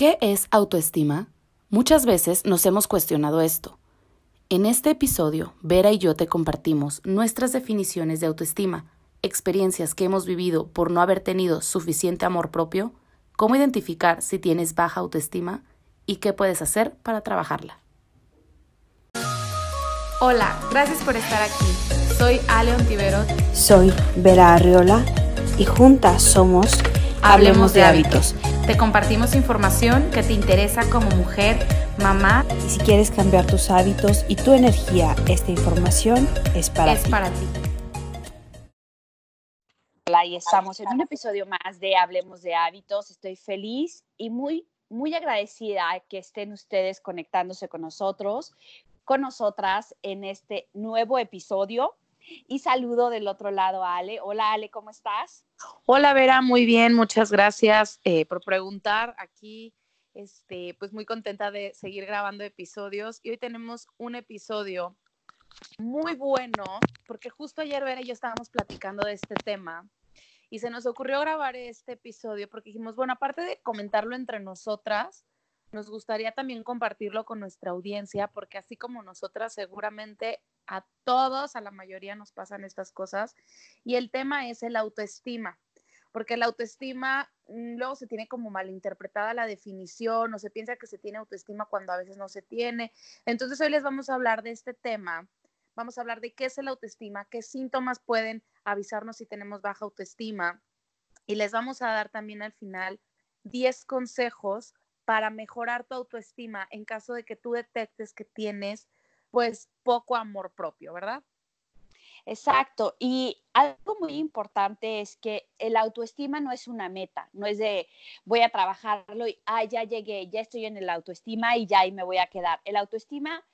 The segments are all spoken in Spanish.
¿Qué es autoestima? Muchas veces nos hemos cuestionado esto. En este episodio, Vera y yo te compartimos nuestras definiciones de autoestima, experiencias que hemos vivido por no haber tenido suficiente amor propio, cómo identificar si tienes baja autoestima y qué puedes hacer para trabajarla. Hola, gracias por estar aquí. Soy Ale Ontiveros. Soy Vera Arriola y juntas somos Hablemos de hábitos. Te compartimos información que te interesa como mujer, mamá. Y si quieres cambiar tus hábitos y tu energía, esta información es para es ti. para ti. Hola, y estamos en un episodio más de Hablemos de Hábitos. Estoy feliz y muy, muy agradecida que estén ustedes conectándose con nosotros, con nosotras en este nuevo episodio. Y saludo del otro lado a Ale. Hola Ale, ¿cómo estás? Hola Vera, muy bien, muchas gracias eh, por preguntar. Aquí, este, pues muy contenta de seguir grabando episodios y hoy tenemos un episodio muy bueno porque justo ayer Vera y yo estábamos platicando de este tema y se nos ocurrió grabar este episodio porque dijimos, bueno, aparte de comentarlo entre nosotras, nos gustaría también compartirlo con nuestra audiencia porque así como nosotras seguramente a todos, a la mayoría nos pasan estas cosas. Y el tema es el autoestima, porque la autoestima mm, luego se tiene como malinterpretada la definición o se piensa que se tiene autoestima cuando a veces no se tiene. Entonces hoy les vamos a hablar de este tema. Vamos a hablar de qué es el autoestima, qué síntomas pueden avisarnos si tenemos baja autoestima. Y les vamos a dar también al final 10 consejos para mejorar tu autoestima en caso de que tú detectes que tienes pues poco amor propio, ¿verdad? Exacto. Y algo muy importante es que el autoestima no es una meta, no es de voy a trabajarlo y ah, ya llegué, ya estoy en el autoestima y ya ahí me voy a quedar. El autoestima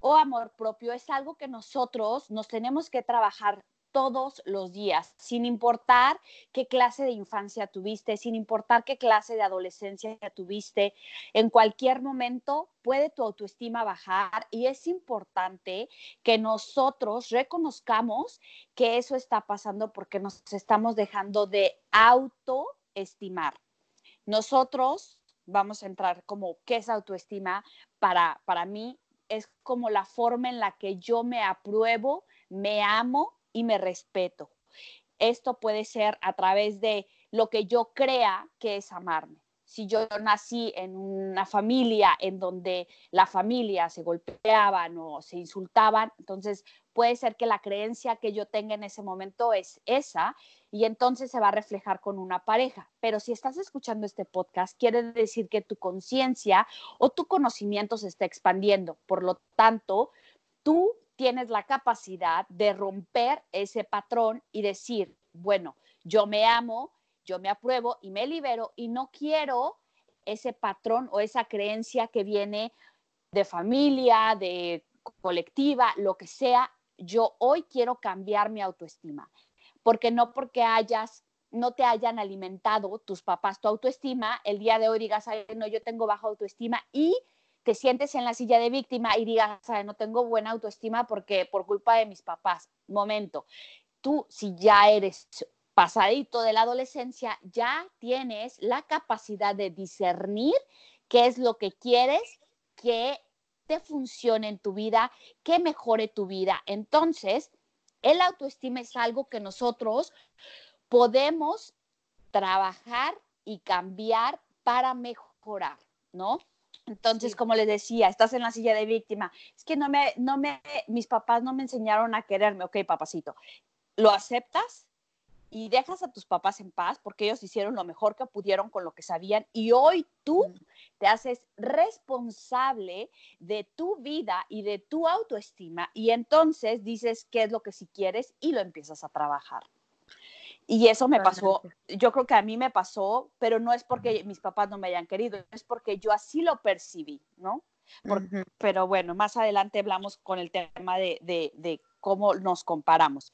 o amor propio es algo que nosotros nos tenemos que trabajar todos los días, sin importar qué clase de infancia tuviste, sin importar qué clase de adolescencia tuviste, en cualquier momento puede tu autoestima bajar y es importante que nosotros reconozcamos que eso está pasando porque nos estamos dejando de autoestimar. Nosotros vamos a entrar como qué es autoestima para para mí es como la forma en la que yo me apruebo, me amo y me respeto. Esto puede ser a través de lo que yo crea que es amarme. Si yo nací en una familia en donde la familia se golpeaban o se insultaban, entonces puede ser que la creencia que yo tenga en ese momento es esa y entonces se va a reflejar con una pareja. Pero si estás escuchando este podcast, quiere decir que tu conciencia o tu conocimiento se está expandiendo. Por lo tanto, tú tienes la capacidad de romper ese patrón y decir, bueno, yo me amo, yo me apruebo y me libero y no quiero ese patrón o esa creencia que viene de familia, de colectiva, lo que sea, yo hoy quiero cambiar mi autoestima, porque no porque hayas no te hayan alimentado tus papás tu autoestima, el día de hoy digas, no, yo tengo baja autoestima y te sientes en la silla de víctima y digas, no tengo buena autoestima porque por culpa de mis papás. Momento, tú si ya eres pasadito de la adolescencia, ya tienes la capacidad de discernir qué es lo que quieres que te funcione en tu vida, que mejore tu vida. Entonces, el autoestima es algo que nosotros podemos trabajar y cambiar para mejorar, ¿no? Entonces, como les decía, estás en la silla de víctima. Es que no me, no me, mis papás no me enseñaron a quererme. Ok, papacito, lo aceptas y dejas a tus papás en paz porque ellos hicieron lo mejor que pudieron con lo que sabían y hoy tú te haces responsable de tu vida y de tu autoestima y entonces dices qué es lo que sí quieres y lo empiezas a trabajar. Y eso me pasó, yo creo que a mí me pasó, pero no es porque mis papás no me hayan querido, es porque yo así lo percibí, ¿no? Pero bueno, más adelante hablamos con el tema de, de, cómo nos comparamos.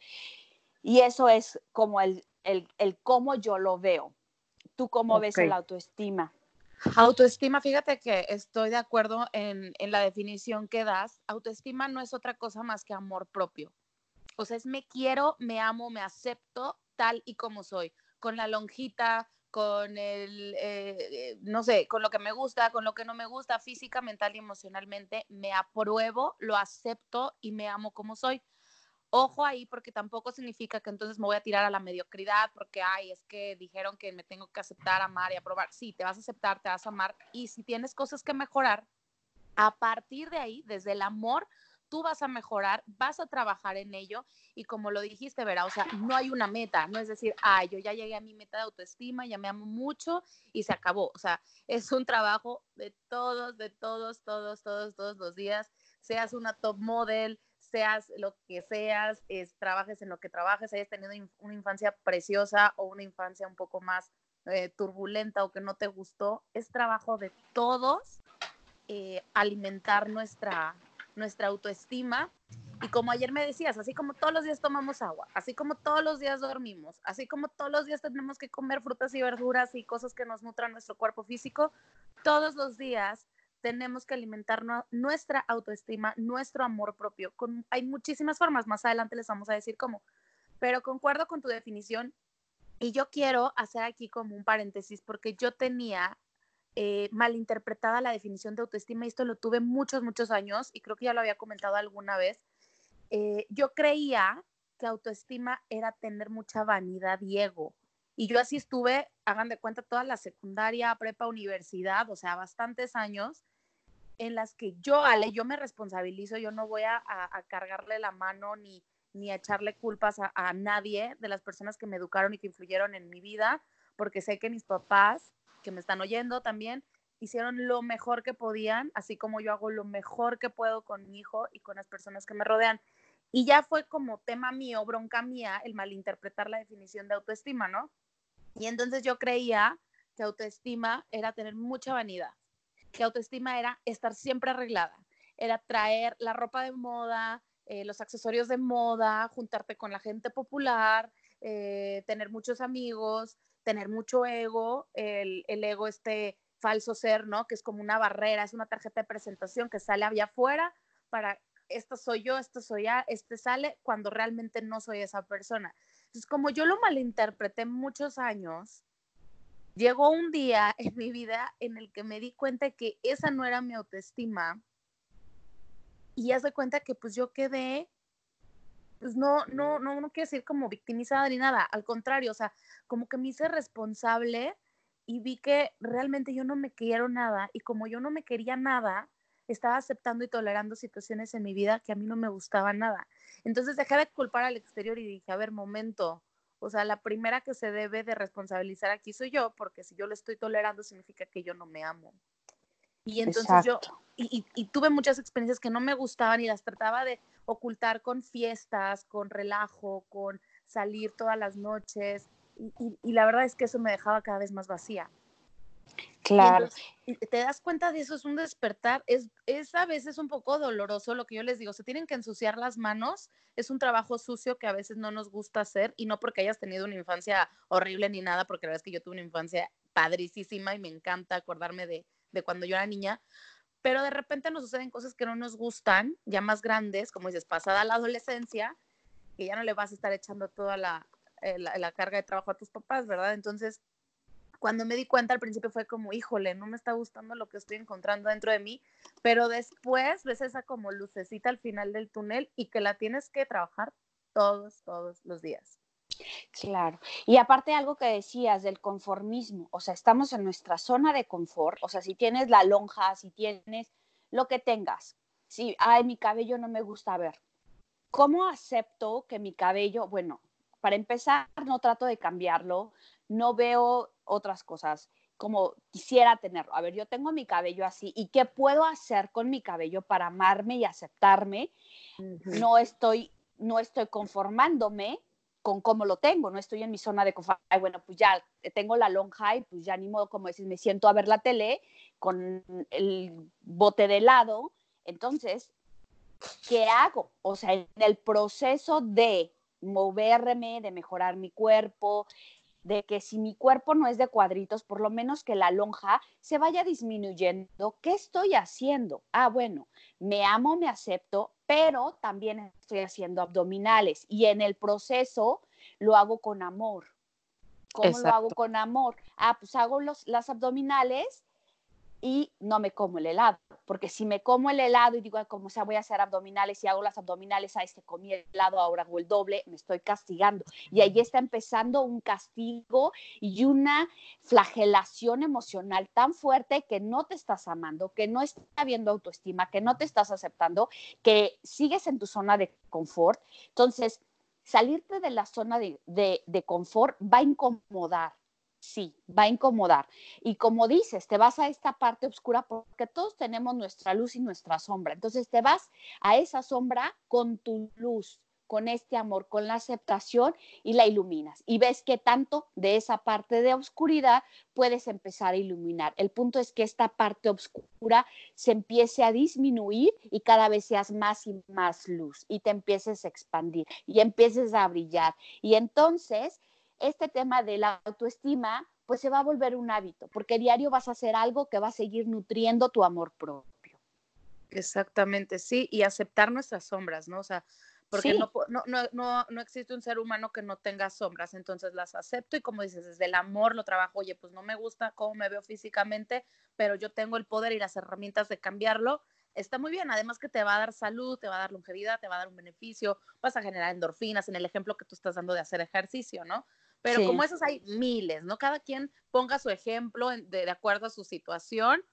Y eso es como el, el, el cómo yo lo veo. ¿Tú cómo ves la autoestima? Autoestima, fíjate que estoy de acuerdo en, en, la definición que das. Autoestima no es otra cosa más que amor propio. O sea, es me quiero, me amo, me acepto tal y como soy, con la lonjita, con el, eh, no sé, con lo que me gusta, con lo que no me gusta, física, mental y emocionalmente, me apruebo, lo acepto y me amo como soy. Ojo ahí, porque tampoco significa que entonces me voy a tirar a la mediocridad, porque, ay, es que dijeron que me tengo que aceptar, amar y aprobar. Sí, te vas a aceptar, te vas a amar. Y si tienes cosas que mejorar, a partir de ahí, desde el amor, tú vas a mejorar, vas a trabajar en ello y como lo dijiste, Vera, o sea, no hay una meta, no es decir, ay, yo ya llegué a mi meta de autoestima, ya me amo mucho y se acabó. O sea, es un trabajo de todos, de todos, todos, todos, todos los días, seas una top model, seas lo que seas, es, trabajes en lo que trabajes, hayas tenido una infancia preciosa o una infancia un poco más eh, turbulenta o que no te gustó, es trabajo de todos eh, alimentar nuestra, nuestra autoestima. Y como ayer me decías, así como todos los días tomamos agua, así como todos los días dormimos, así como todos los días tenemos que comer frutas y verduras y cosas que nos nutran nuestro cuerpo físico, todos los días tenemos que alimentar nuestra autoestima, nuestro amor propio. Hay muchísimas formas, más adelante les vamos a decir cómo, pero concuerdo con tu definición y yo quiero hacer aquí como un paréntesis porque yo tenía eh, malinterpretada la definición de autoestima y esto lo tuve muchos, muchos años y creo que ya lo había comentado alguna vez. Eh, yo creía que autoestima era tener mucha vanidad y ego. Y yo así estuve, hagan de cuenta, toda la secundaria, prepa, universidad, o sea, bastantes años en las que yo, Ale, yo me responsabilizo, yo no voy a, cargarle la mano ni, ni a echarle culpas a, a, nadie de las personas que me educaron y que influyeron en mi vida, porque sé que mis papás, que me están oyendo también, hicieron lo mejor que podían, así como yo hago lo mejor que puedo con mi hijo y con las personas que me rodean. Y ya fue como tema mío, bronca mía, el malinterpretar la definición de autoestima, ¿no? Y entonces yo creía que autoestima era tener mucha vanidad, que autoestima era estar siempre arreglada, era traer la ropa de moda, eh, los accesorios de moda, juntarte con la gente popular, eh, tener muchos amigos, tener mucho ego, el, el, ego este falso ser, ¿no? Que es como una barrera, es una tarjeta de presentación que sale allá afuera para, esto soy yo, esto soy ya, este sale cuando realmente no soy esa persona. Entonces, como yo lo malinterpreté muchos años, llegó un día en mi vida en el que me di cuenta que esa no era mi autoestima y ya se cuenta que pues yo quedé, pues no, no, no, no quiero decir como victimizada ni nada, al contrario, o sea, como que me hice responsable y vi que realmente yo no me quiero nada y como yo no me quería nada, estaba aceptando y tolerando situaciones en mi vida que a mí no me gustaban nada. Entonces dejé de culpar al exterior y dije, a ver, momento, o sea, la primera que se debe de responsabilizar aquí soy yo, porque si yo lo estoy tolerando significa que yo no me amo. Y entonces yo, y, y, tuve muchas experiencias que no me gustaban y las trataba de ocultar con fiestas, con relajo, con salir todas las noches. Y, y, la verdad es que eso me dejaba cada vez más vacía. Claro. te das cuenta de eso, es un despertar, es, es a veces un poco doloroso lo que yo les digo, se tienen que ensuciar las manos, es un trabajo sucio que a veces no nos gusta hacer y no porque hayas tenido una infancia horrible ni nada, porque la verdad es que yo tuve una infancia padricísima y me encanta acordarme de, de cuando yo era niña, pero de repente nos suceden cosas que no nos gustan, ya más grandes, como dices, pasada la adolescencia, que ya no le vas a estar echando toda la, eh, la, la carga de trabajo a tus papás, ¿verdad? Entonces cuando me di cuenta al principio fue como, híjole, no me está gustando lo que estoy encontrando dentro de mí, pero después ves esa como lucecita al final del túnel y que la tienes que trabajar todos, todos los días. Claro. Y aparte algo que decías del conformismo, o sea, estamos en nuestra zona de confort, o sea, si tienes la lonja, si tienes lo que tengas, si, ay, mi cabello no me gusta ver, ¿cómo acepto que mi cabello, bueno, para empezar, no trato de cambiarlo, no veo otras cosas como quisiera tenerlo. A ver, yo tengo mi cabello así y qué puedo hacer con mi cabello para amarme y aceptarme. No estoy no estoy conformándome con cómo lo tengo, no estoy en mi zona de confort. Bueno, pues ya tengo la lonja y pues ya ni modo, como decís, me siento a ver la tele con el bote de helado. Entonces, ¿qué hago? O sea, en el proceso de moverme, de mejorar mi cuerpo, de que si mi cuerpo no es de cuadritos, por lo menos que la lonja se vaya disminuyendo. ¿Qué estoy haciendo? Ah, bueno, me amo, me acepto, pero también estoy haciendo abdominales y en el proceso lo hago con amor, ¿Cómo lo hago con amor? Ah, pues hago los, las abdominales y no me como el helado, porque si me como el helado y digo, como sea, voy a hacer abdominales y hago las abdominales, a este comí el helado, ahora hago el doble, me estoy castigando. Y ahí está empezando un castigo y una flagelación emocional tan fuerte que no te estás amando, que no está habiendo autoestima, que no te estás aceptando, que sigues en tu zona de confort. Entonces, salirte de la zona de, de confort va a incomodar sí, va a incomodar. Y como dices, te vas a esta parte oscura porque todos tenemos nuestra luz y nuestra sombra. Entonces te vas a esa sombra con tu luz, con este amor, con la aceptación y la iluminas. Y ves que tanto de esa parte de oscuridad puedes empezar a iluminar. El punto es que esta parte oscura se empiece a disminuir y cada vez seas más y más luz y te empieces a expandir y empieces a brillar. Y entonces este tema de la autoestima, pues se va a volver un hábito, porque diario vas a hacer algo que va a seguir nutriendo tu amor propio. Exactamente, sí, y aceptar nuestras sombras, ¿no? O sea, porque no, no, no, no, existe un ser humano que no tenga sombras, entonces las acepto y como dices, desde el amor lo trabajo, oye, pues no me gusta cómo me veo físicamente, pero yo tengo el poder y las herramientas de cambiarlo, está muy bien, además que te va a dar salud, te va a dar longevidad, te va a dar un beneficio, vas a generar endorfinas en el ejemplo que tú estás dando de hacer ejercicio, ¿no? Pero como esos hay miles, ¿no? Cada quien ponga su ejemplo de, acuerdo a su situación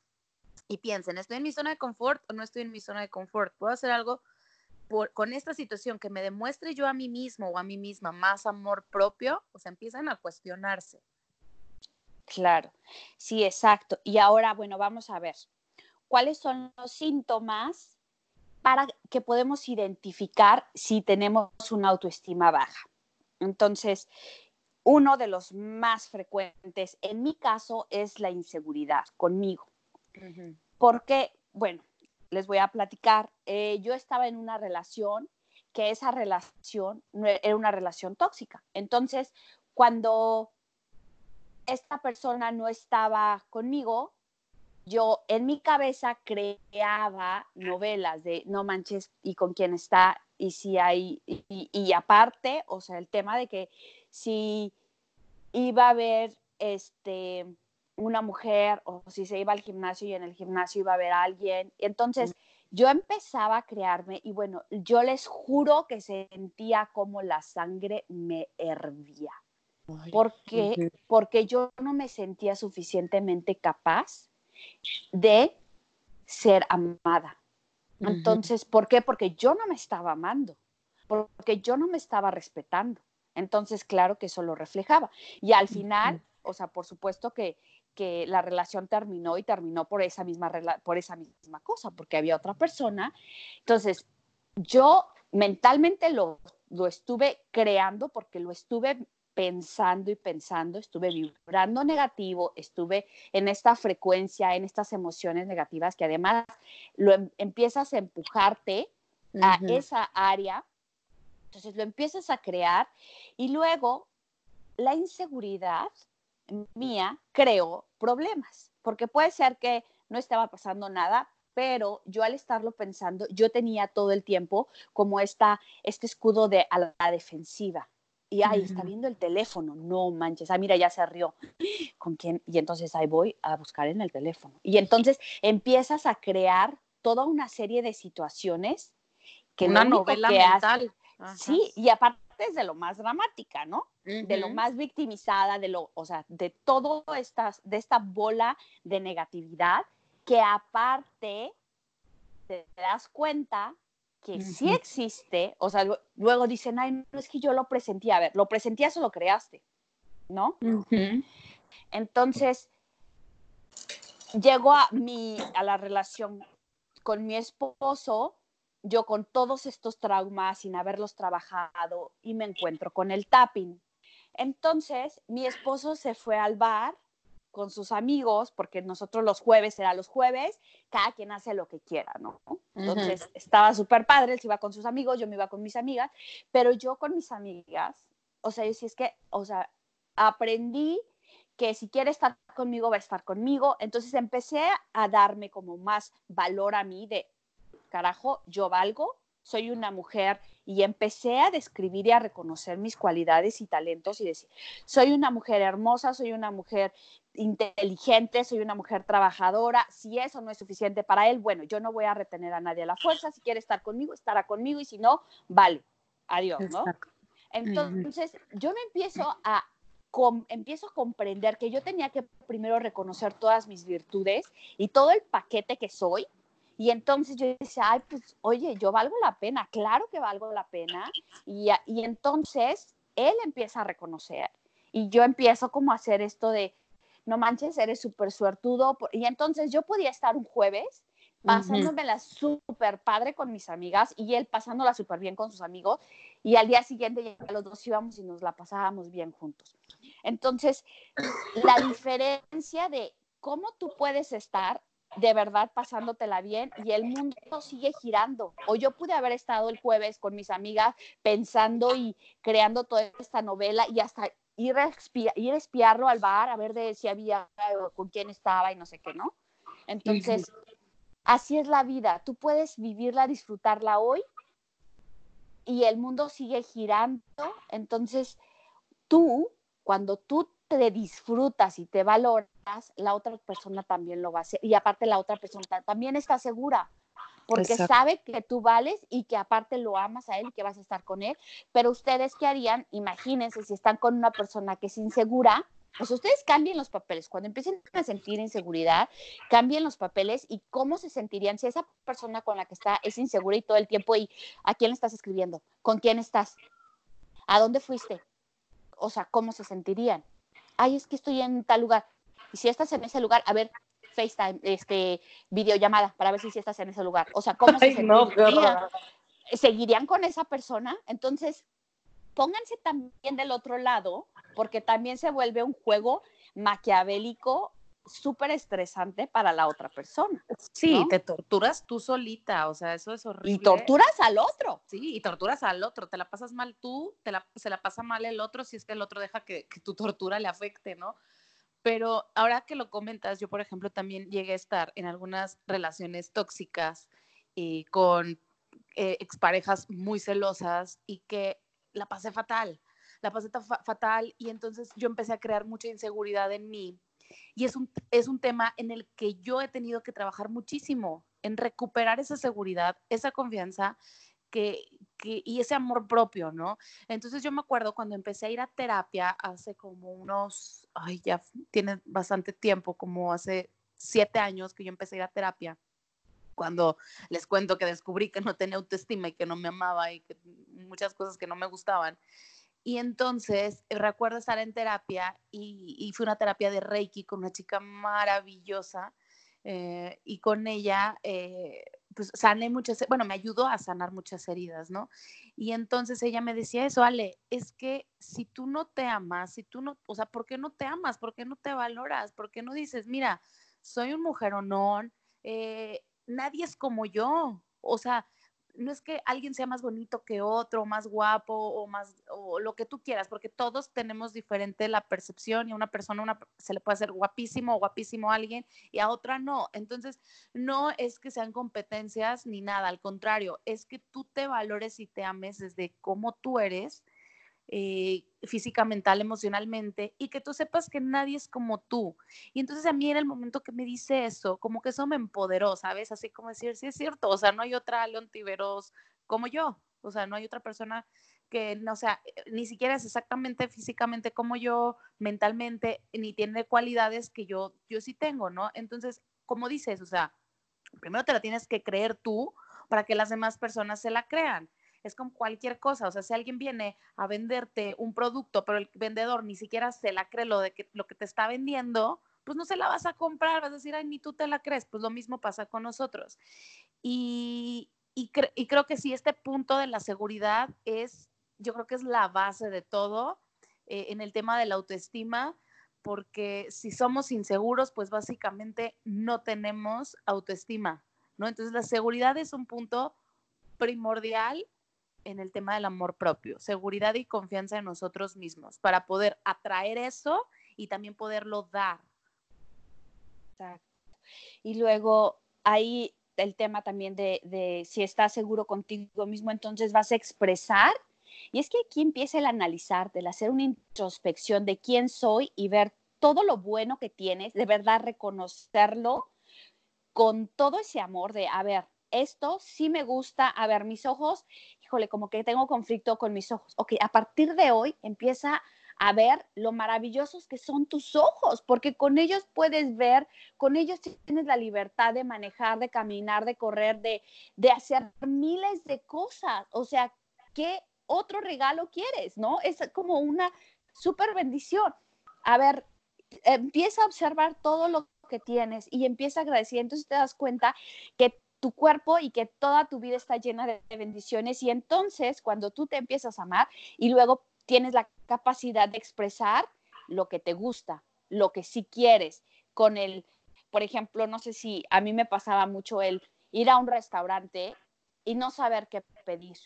y piensen, ¿estoy en mi zona de confort o no estoy en mi zona de confort? ¿Puedo hacer algo por, con esta situación que me demuestre yo a mí mismo o a mí misma más amor propio? O sea, empiezan a cuestionarse. Claro, sí, exacto. Y ahora, bueno, vamos a ver, ¿cuáles son los síntomas para que podemos identificar si tenemos una autoestima baja? Entonces, uno de los más frecuentes en mi caso es la inseguridad conmigo. Porque, bueno, les voy a platicar, eh, yo estaba en una relación que esa relación era una relación tóxica. Entonces, cuando esta persona no estaba conmigo, yo en mi cabeza creaba novelas de no manches y con quién está y si hay, y aparte, o sea, el tema de que si iba a haber este, una mujer o si se iba al gimnasio y en el gimnasio iba a haber alguien. Entonces yo empezaba a crearme y bueno, yo les juro que sentía como la sangre me hervía. porque, porque yo no me sentía suficientemente capaz de ser amada. Entonces, ¿por qué? Porque yo no me estaba amando, porque yo no me estaba respetando. Entonces, claro que eso lo reflejaba. Y al final, o sea, por supuesto que, que la relación terminó y terminó por esa misma, por esa misma cosa, porque había otra persona. Entonces, yo mentalmente lo, lo estuve creando porque lo estuve pensando y pensando, estuve vibrando negativo, estuve en esta frecuencia, en estas emociones negativas que además lo em, empiezas a empujarte a esa área entonces lo empiezas a crear y luego la inseguridad mía creó problemas, porque puede ser que no estaba pasando nada, pero yo al estarlo pensando, yo tenía todo el tiempo como esta, este escudo de a la defensiva. Y ahí está viendo el teléfono, no manches, ah, mira, ya se rió. ¿Con quién? Y entonces ahí voy a buscar en el teléfono. Y entonces empiezas a crear toda una serie de situaciones que una novela mental. Sí, y aparte es de lo más dramática, ¿no? De lo más victimizada, de lo, o sea, de todo estas, de esta bola de negatividad que aparte te das cuenta que sí existe, o sea, luego dicen, ay, no es que yo lo presentí, a ver, lo presentías o lo creaste, ¿no? Entonces, llego a mi, a la relación con mi esposo yo con todos estos traumas sin haberlos trabajado y me encuentro con el tapping. Entonces, mi esposo se fue al bar con sus amigos, porque nosotros los jueves era los jueves, cada quien hace lo que quiera, ¿no? Entonces, estaba súper padre, él se iba con sus amigos, yo me iba con mis amigas, pero yo con mis amigas, o sea, yo sí es que, o sea, aprendí que si quiere estar conmigo, va a estar conmigo. Entonces empecé a darme como más valor a mí de, carajo, yo valgo, soy una mujer y empecé a describir y a reconocer mis cualidades y talentos y decir, soy una mujer hermosa, soy una mujer inteligente, soy una mujer trabajadora, si eso no es suficiente para él, bueno, yo no voy a retener a nadie a la fuerza, si quiere estar conmigo, estará conmigo y si no, vale, adiós, ¿no? Entonces, yo me empiezo a empiezo a comprender que yo tenía que primero reconocer todas mis virtudes y todo el paquete que soy. Y entonces yo decía, ay, pues, oye, yo valgo la pena, claro que valgo la pena. Y, y entonces él empieza a reconocer. Y yo empiezo como a hacer esto de, no manches, eres súper suertudo. Y entonces yo podía estar un jueves pasándomela súper padre con mis amigas y él pasándola súper bien con sus amigos. Y al día siguiente ya los dos íbamos y nos la pasábamos bien juntos. Entonces, la diferencia de cómo tú puedes estar de verdad pasándotela bien y el mundo sigue girando. O yo pude haber estado el jueves con mis amigas pensando y creando toda esta novela y hasta ir a, ir a espiarlo al bar a ver de si había con quién estaba y no sé qué, ¿no? Entonces, así es la vida. Tú puedes vivirla, disfrutarla hoy y el mundo sigue girando. Entonces, tú, cuando tú te disfrutas y te valoras, la otra persona también lo va a hacer. Y aparte la otra persona también está segura, porque sabe que tú vales y que aparte lo amas a él y que vas a estar con él. Pero ustedes, ¿qué harían? Imagínense si están con una persona que es insegura, pues ustedes cambien los papeles. Cuando empiecen a sentir inseguridad, cambien los papeles y cómo se sentirían si esa persona con la que está es insegura y todo el tiempo y a quién le estás escribiendo, con quién estás, a dónde fuiste, o sea, cómo se sentirían. Ay, es que estoy en tal lugar. Y si estás en ese lugar, a ver, FaceTime, este, videollamada, para ver si, si estás en ese lugar. O sea, ¿cómo se sentirían? ¿Seguirían con esa persona? Entonces, pónganse también del otro lado, porque también se vuelve un juego maquiavélico súper estresante para la otra persona. Sí, te torturas tú solita, o sea, eso es horrible. Y torturas al otro. Sí, y torturas al otro, te la pasas mal tú, te la, se la pasa mal el otro si es que el otro deja que, que tu tortura le afecte, ¿no? Pero ahora que lo comentas, yo, por ejemplo, también llegué a estar en algunas relaciones tóxicas y eh, con eh, exparejas muy celosas y que la pasé fatal, la pasé fatal y entonces yo empecé a crear mucha inseguridad en mí y es un, es un tema en el que yo he tenido que trabajar muchísimo, en recuperar esa seguridad, esa confianza que, que, y ese amor propio, ¿no? Entonces yo me acuerdo cuando empecé a ir a terapia hace como unos, ay, ya tiene bastante tiempo, como hace siete años que yo empecé a ir a terapia cuando les cuento que descubrí que no tenía autoestima y que no me amaba y que muchas cosas que no me gustaban. Y entonces eh, recuerdo estar en terapia y, fue una terapia de Reiki con una chica maravillosa eh, y con ella eh, pues sané muchas, bueno, me ayudó a sanar muchas heridas, ¿no? Y entonces ella me decía eso, Ale, es que si tú no te amas, si tú no, o sea, ¿por qué no te amas? ¿Por qué no te valoras? ¿Por qué no dices, mira, soy un mujeronón, eh, nadie es como yo. O sea, no es que alguien sea más bonito que otro, más guapo o más o lo que tú quieras, porque todos tenemos diferente la percepción y a una persona se le puede hacer guapísimo o guapísimo a alguien y a otra no. Entonces, no es que sean competencias ni nada, al contrario, es que tú te valores y te ames desde cómo tú eres eh, física, mental, emocionalmente, y que tú sepas que nadie es como tú. Y entonces a mí en el momento que me dice eso, como que eso me empoderó, ¿sabes? Así como decir, sí es cierto, o sea, no hay otra León Tiveros como yo, o sea, no hay otra persona que, o sea, ni siquiera es exactamente físicamente como yo, mentalmente, ni tiene cualidades que yo, yo sí tengo, ¿no? Entonces, como dices, o sea, primero te la tienes que creer tú para que las demás personas se la crean es como cualquier cosa, o sea, si alguien viene a venderte un producto, pero el vendedor ni siquiera se la cree lo de que lo que te está vendiendo, pues no se la vas a comprar, vas a decir, ay, ni tú te la crees, pues lo mismo pasa con nosotros. Y, y, creo que sí, este punto de la seguridad es, yo creo que es la base de todo eh, en el tema de la autoestima, porque si somos inseguros, pues básicamente no tenemos autoestima, ¿no? Entonces la seguridad es un punto primordial en el tema del amor propio, seguridad y confianza en nosotros mismos, para poder atraer eso y también poderlo dar. Exacto. Y luego ahí el tema también de, si estás seguro contigo mismo, entonces vas a expresar. Y es que aquí empieza el analizar, el hacer una introspección de quién soy y ver todo lo bueno que tienes, de verdad reconocerlo con todo ese amor de, a ver, esto sí me gusta, a ver, mis ojos, híjole, como que tengo conflicto con mis ojos. Ok, a partir de hoy empieza a ver lo maravillosos que son tus ojos, porque con ellos puedes ver, con ellos tienes la libertad de manejar, de caminar, de correr, de, de hacer miles de cosas. O sea, ¿qué otro regalo quieres? ¿No? Es como una súper bendición. A ver, empieza a observar todo lo que tienes y empieza a agradecer. Entonces te das cuenta que tu cuerpo y que toda tu vida está llena de bendiciones y entonces cuando tú te empiezas a amar y luego tienes la capacidad de expresar lo que te gusta, lo que sí quieres, con el, por ejemplo, no sé si a mí me pasaba mucho el ir a un restaurante y no saber qué pedir.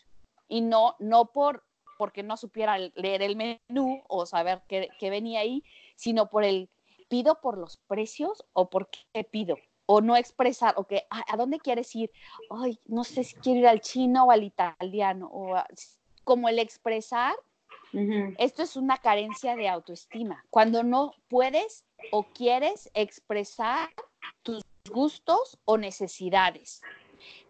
Y no, no por porque no supiera leer el menú o saber qué, qué venía ahí, sino por el pido por los precios o por qué pido o no expresar, o que, ¿a dónde quieres ir? Ay, no sé si quiero ir al chino o al italiano, o como el expresar esto es una carencia de autoestima. Cuando no puedes o quieres expresar tus gustos o necesidades.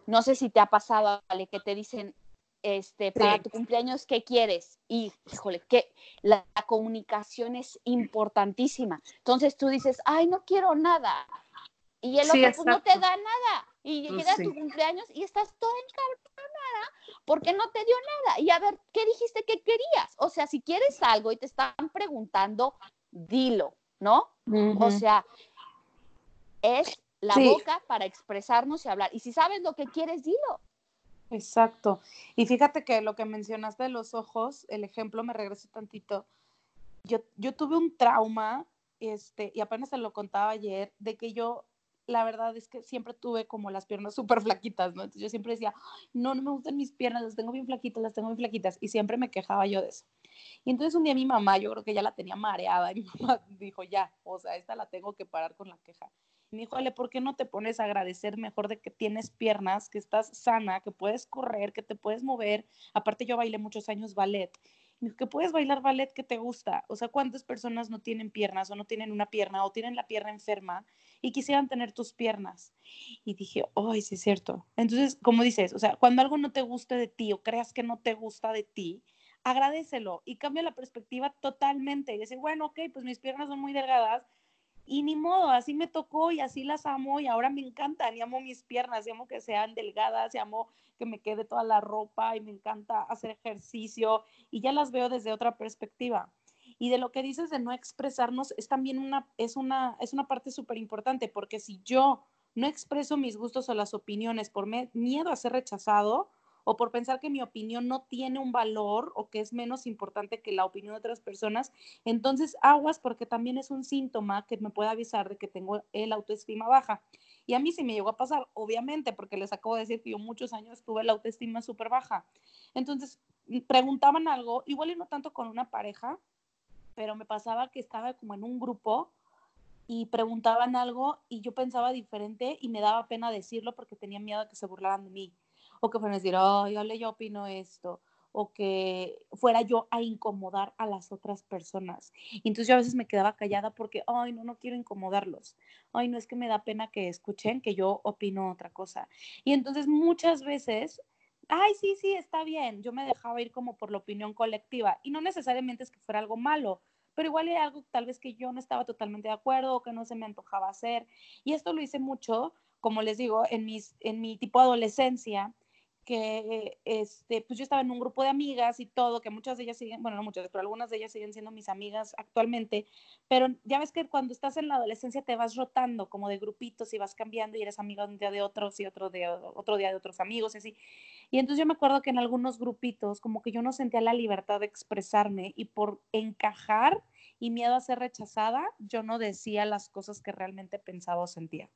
No sé si te ha pasado, Ale, que te dicen, este, para tu cumpleaños, ¿qué quieres? Y, híjole, que la, comunicación es importantísima. Entonces tú dices, ay, no quiero nada. Y el otro pues, no te da nada. Y pues llega tu cumpleaños y estás toda encarnada porque no te dio nada. Y a ver, ¿qué dijiste que querías? O sea, si quieres algo y te están preguntando, dilo, ¿no? O sea, es la boca para expresarnos y hablar. Y si sabes lo que quieres, dilo. Exacto. Y fíjate que lo que mencionaste de los ojos, el ejemplo me regreso tantito. Yo, yo tuve un trauma, este, y apenas se lo contaba ayer, de que yo la verdad es que siempre tuve como las piernas súper flaquitas, ¿no? Yo siempre decía, no, no me gustan mis piernas, las tengo bien flaquitas, las tengo bien flaquitas, y siempre me quejaba yo de eso. Y entonces un día mi mamá, yo creo que ya la tenía mareada, y mi mamá dijo, ya, o sea, esta la tengo que parar con la queja. Y me dijo, Ale, ¿por qué no te pones a agradecer mejor de que tienes piernas, que estás sana, que puedes correr, que te puedes mover? Aparte yo bailé muchos años ballet que puedes bailar ballet que te gusta. O sea, ¿cuántas personas no tienen piernas o no tienen una pierna o tienen la pierna enferma y quisieran tener tus piernas? Y dije, ay, sí es cierto. Entonces, como dices, o sea, cuando algo no te guste de ti o creas que no te gusta de ti, agradecelo y cambia la perspectiva totalmente. Y decir, bueno, ok, pues mis piernas son muy delgadas, y ni modo, así me tocó y así las amo y ahora me encantan y amo mis piernas, y amo que sean delgadas y amo que me quede toda la ropa y me encanta hacer ejercicio y ya las veo desde otra perspectiva. Y de lo que dices de no expresarnos es también una, es una, es una parte súper importante porque si yo no expreso mis gustos o las opiniones por miedo a ser rechazado, o por pensar que mi opinión no tiene un valor o que es menos importante que la opinión de otras personas, entonces aguas porque también es un síntoma que me puede avisar de que tengo el autoestima baja. Y a mí sí me llegó a pasar, obviamente, porque les acabo de decir que yo muchos años tuve la autoestima súper baja. Entonces, mm, preguntaban algo, igual y no tanto con una pareja, pero me pasaba que estaba como en un grupo y preguntaban algo y yo pensaba diferente y me daba pena decirlo porque tenía miedo a que se burlaran de mí o que fueran a decir, ay, Ale, yo opino esto, o que fuera yo a incomodar a las otras personas. Y entonces yo a veces me quedaba callada porque, ay, no, no quiero incomodarlos. Ay, no es que me da pena que escuchen que yo opino otra cosa. Y entonces muchas veces, ay, sí, sí, está bien, yo me dejaba ir como por la opinión colectiva. Y no necesariamente es que fuera algo malo, pero igual era algo tal vez que yo no estaba totalmente de acuerdo o que no se me antojaba hacer. Y esto lo hice mucho, como les digo, en, mis, en mi tipo de adolescencia, que este, pues yo estaba en un grupo de amigas y todo, que muchas de ellas siguen, bueno, no muchas, pero algunas de ellas siguen siendo mis amigas actualmente, pero ya ves que cuando estás en la adolescencia te vas rotando como de grupitos y vas cambiando y eres amiga un día de otros y otro, de, otro día de otros amigos y así. Y entonces yo me acuerdo que en algunos grupitos como que yo no sentía la libertad de expresarme y por encajar y miedo a ser rechazada, yo no decía las cosas que realmente pensaba o sentía.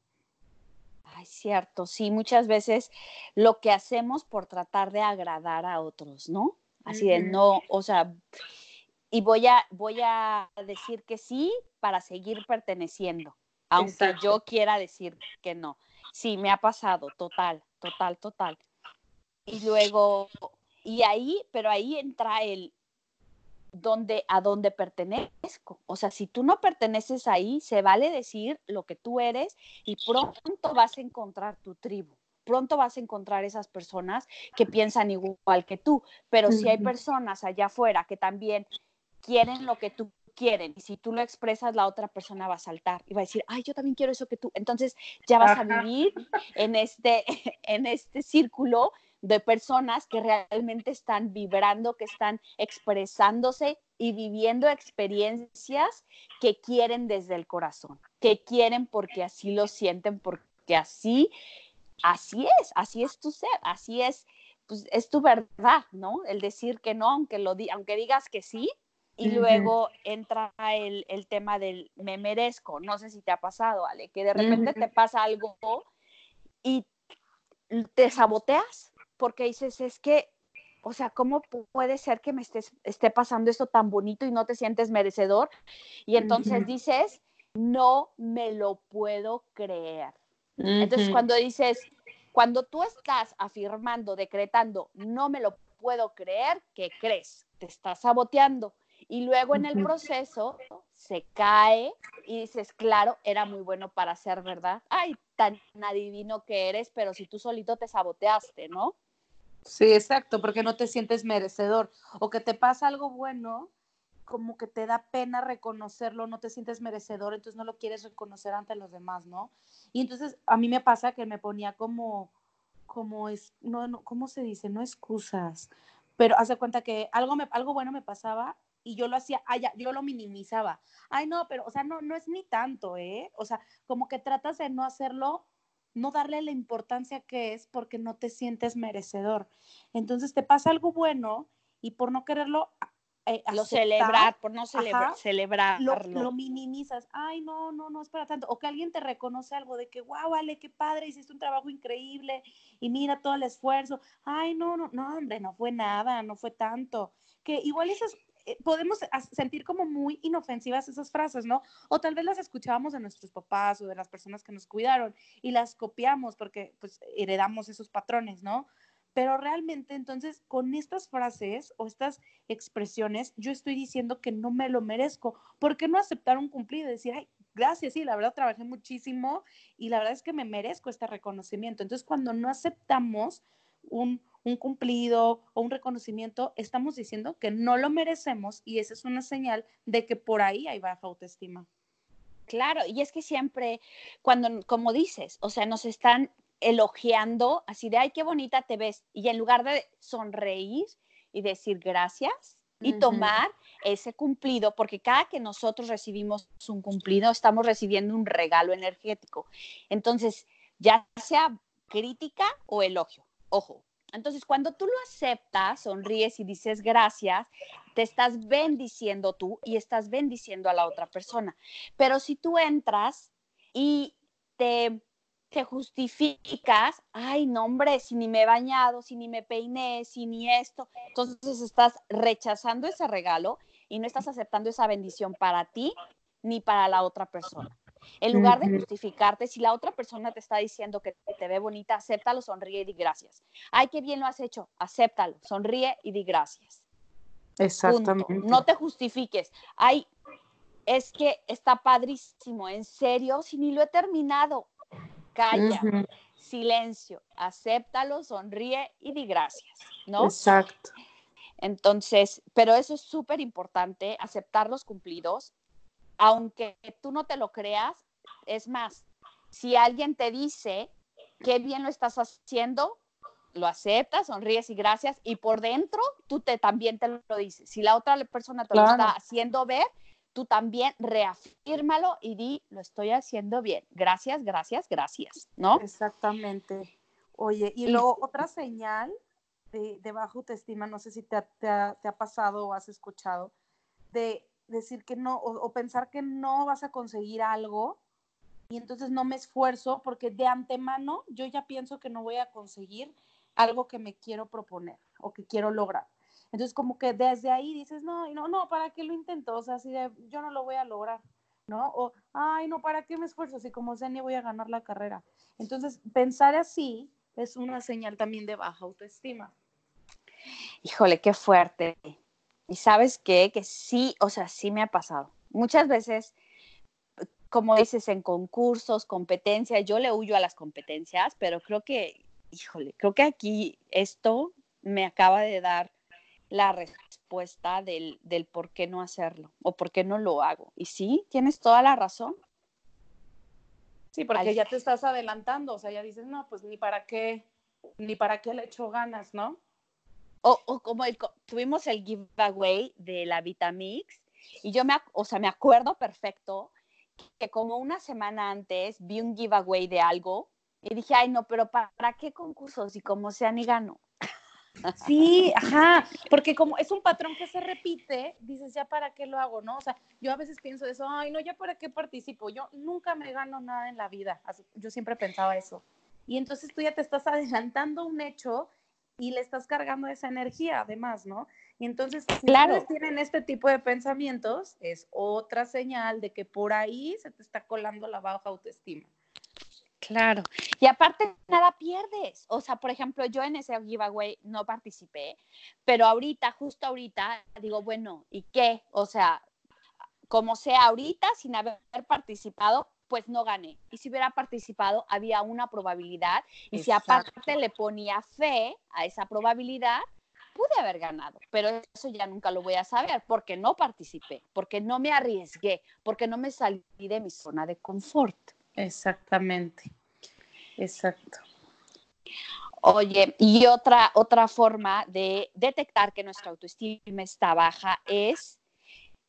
Ay, cierto, sí, muchas veces lo que hacemos por tratar de agradar a otros, ¿no? Así de no, o sea, y voy a, voy a decir que sí para seguir perteneciendo, aunque yo quiera decir que no. Sí, me ha pasado, total, total, total. Y luego, y ahí, pero ahí entra el donde, a dónde pertenezco. O sea, si tú no perteneces ahí, se vale decir lo que tú eres y pronto vas a encontrar tu tribu. Pronto vas a encontrar esas personas que piensan igual que tú. Pero si hay personas allá afuera que también quieren lo que tú quieren. Y si tú lo expresas, la otra persona va a saltar y va a decir, ay, yo también quiero eso que tú. Entonces ya vas a vivir en este, en este círculo de personas que realmente están vibrando, que están expresándose y viviendo experiencias que quieren desde el corazón, que quieren porque así lo sienten, porque así, así es, así es tu ser, así es, pues es tu verdad, ¿no? El decir que no, aunque, lo aunque digas que sí, y luego entra el, el, tema del me merezco. No sé si te ha pasado, Ale, que de repente te pasa algo y te saboteas porque dices, es que, o sea, ¿cómo puede ser que me estés, esté pasando esto tan bonito y no te sientes merecedor? Y entonces dices, no me lo puedo creer. Entonces, cuando dices, cuando tú estás afirmando, decretando, no me lo puedo creer, ¿qué crees? Te estás saboteando. Y luego en el proceso se cae y dices, claro, era muy bueno para ser verdad. Ay, tan adivino que eres, pero si tú solito te saboteaste, ¿no? Sí, exacto, porque no te sientes merecedor o que te pasa algo bueno, como que te da pena reconocerlo, no te sientes merecedor, entonces no lo quieres reconocer ante los demás, ¿no? Y entonces a mí me pasa que me ponía como, como es, no, no ¿cómo se dice? No excusas, pero hace cuenta que algo, me, algo bueno me pasaba y yo lo hacía, ay, ya, yo lo minimizaba. Ay, no, pero, o sea, no, no es ni tanto, ¿eh? O sea, como que tratas de no hacerlo, no darle la importancia que es porque no te sientes merecedor. Entonces te pasa algo bueno y por no quererlo eh, lo celebrar, por no celebrar, celebrarlo. Lo, minimizas. Ay, no, no, no es para tanto. O que alguien te reconoce algo de que, wow, vale, qué padre, hiciste un trabajo increíble y mira todo el esfuerzo. Ay, no, no, no, hombre, no fue nada, no fue tanto. Que igual esas podemos sentir como muy inofensivas esas frases, ¿no? O tal vez las escuchábamos de nuestros papás o de las personas que nos cuidaron y las copiamos porque pues heredamos esos patrones, ¿no? Pero realmente entonces con estas frases o estas expresiones yo estoy diciendo que no me lo merezco. ¿Por qué no aceptar un cumplido y decir, ay, gracias, sí, la verdad trabajé muchísimo y la verdad es que me merezco este reconocimiento? Entonces cuando no aceptamos un, un cumplido o un reconocimiento, estamos diciendo que no lo merecemos y esa es una señal de que por ahí hay baja autoestima. Claro, y es que siempre, cuando, como dices, o sea, nos están elogiando así de, ay, qué bonita te ves, y en lugar de sonreír y decir gracias y tomar ese cumplido, porque cada que nosotros recibimos un cumplido, estamos recibiendo un regalo energético. Entonces, ya sea crítica o elogio, ojo, entonces, cuando tú lo aceptas, sonríes y dices gracias, te estás bendiciendo tú y estás bendiciendo a la otra persona. Pero si tú entras y te, te justificas, ay, no, hombre, si ni me he bañado, si ni me peiné, si ni esto, entonces estás rechazando ese regalo y no estás aceptando esa bendición para ti ni para la otra persona. En lugar de justificarte, si la otra persona te está diciendo que te ve bonita, acéptalo, sonríe y di gracias. Ay, qué bien lo has hecho, acéptalo, sonríe y di gracias. Exactamente. No te justifiques. Ay, es que está padrísimo, en serio, si ni lo he terminado. Calla, silencio, acéptalo, sonríe y di gracias, ¿no? Exacto. Entonces, pero eso es súper importante, aceptar los cumplidos, aunque tú no te lo creas, es más, si alguien te dice qué bien lo estás haciendo, lo aceptas, sonríes y gracias, y por dentro tú te, también te lo dices. Si la otra persona te lo está haciendo ver, tú también reafírmalo y di, lo estoy haciendo bien. Gracias, gracias, gracias, ¿no? Exactamente. Oye, y, luego otra señal de, de baja autoestima, no sé si te te ha pasado o has escuchado, de decir que no o, pensar que no vas a conseguir algo y entonces no me esfuerzo porque de antemano yo ya pienso que no voy a conseguir algo que me quiero proponer o que quiero lograr. Entonces como que desde ahí dices, no, no, no, ¿para qué lo intento? O sea, así yo no lo voy a lograr. ¿no? O, ay, no, ¿para qué me esfuerzo si como sé ni voy a ganar la carrera? Entonces, pensar así es una señal también de baja autoestima. Híjole, qué fuerte. Y sabes qué, que sí, o sea, sí me ha pasado. Muchas veces, como dices, en concursos, competencias, yo le huyo a las competencias, pero creo que, híjole, creo que aquí esto me acaba de dar la respuesta del, del por qué no hacerlo o por qué no lo hago. Y sí, tienes toda la razón. Sí, porque ya te estás adelantando, o sea, ya dices, no, pues ni para qué, ni para qué le echo ganas, ¿no? O, como tuvimos el giveaway de la Vitamix y yo me, o sea, me acuerdo perfecto que como una semana antes vi un giveaway de algo y dije, ay, no, pero ¿para qué concursos? Y como sea, ni gano. Sí, ajá, porque como es un patrón que se repite, dices, ya para qué lo hago, ¿no? O sea, yo a veces pienso eso, ay, no, ya para qué participo, yo nunca me gano nada en la vida, yo siempre pensaba eso. Y entonces tú ya te estás adelantando un hecho y le estás cargando esa energía además, ¿no? Y entonces, si claro. tienen este tipo de pensamientos, es otra señal de que por ahí se te está colando la baja autoestima. Claro. Y aparte, nada pierdes. O sea, por ejemplo, yo en ese giveaway no participé, pero ahorita, justo ahorita, digo, bueno, ¿y qué? O sea, como sea ahorita, sin haber participado, pues no gané. Y si hubiera participado, había una probabilidad. Y si aparte le ponía fe a esa probabilidad, pude haber ganado. Pero eso ya nunca lo voy a saber porque no participé, porque no me arriesgué, porque no me salí de mi zona de confort. Exactamente, exacto. Oye, y otra, otra forma de detectar que nuestra autoestima está baja es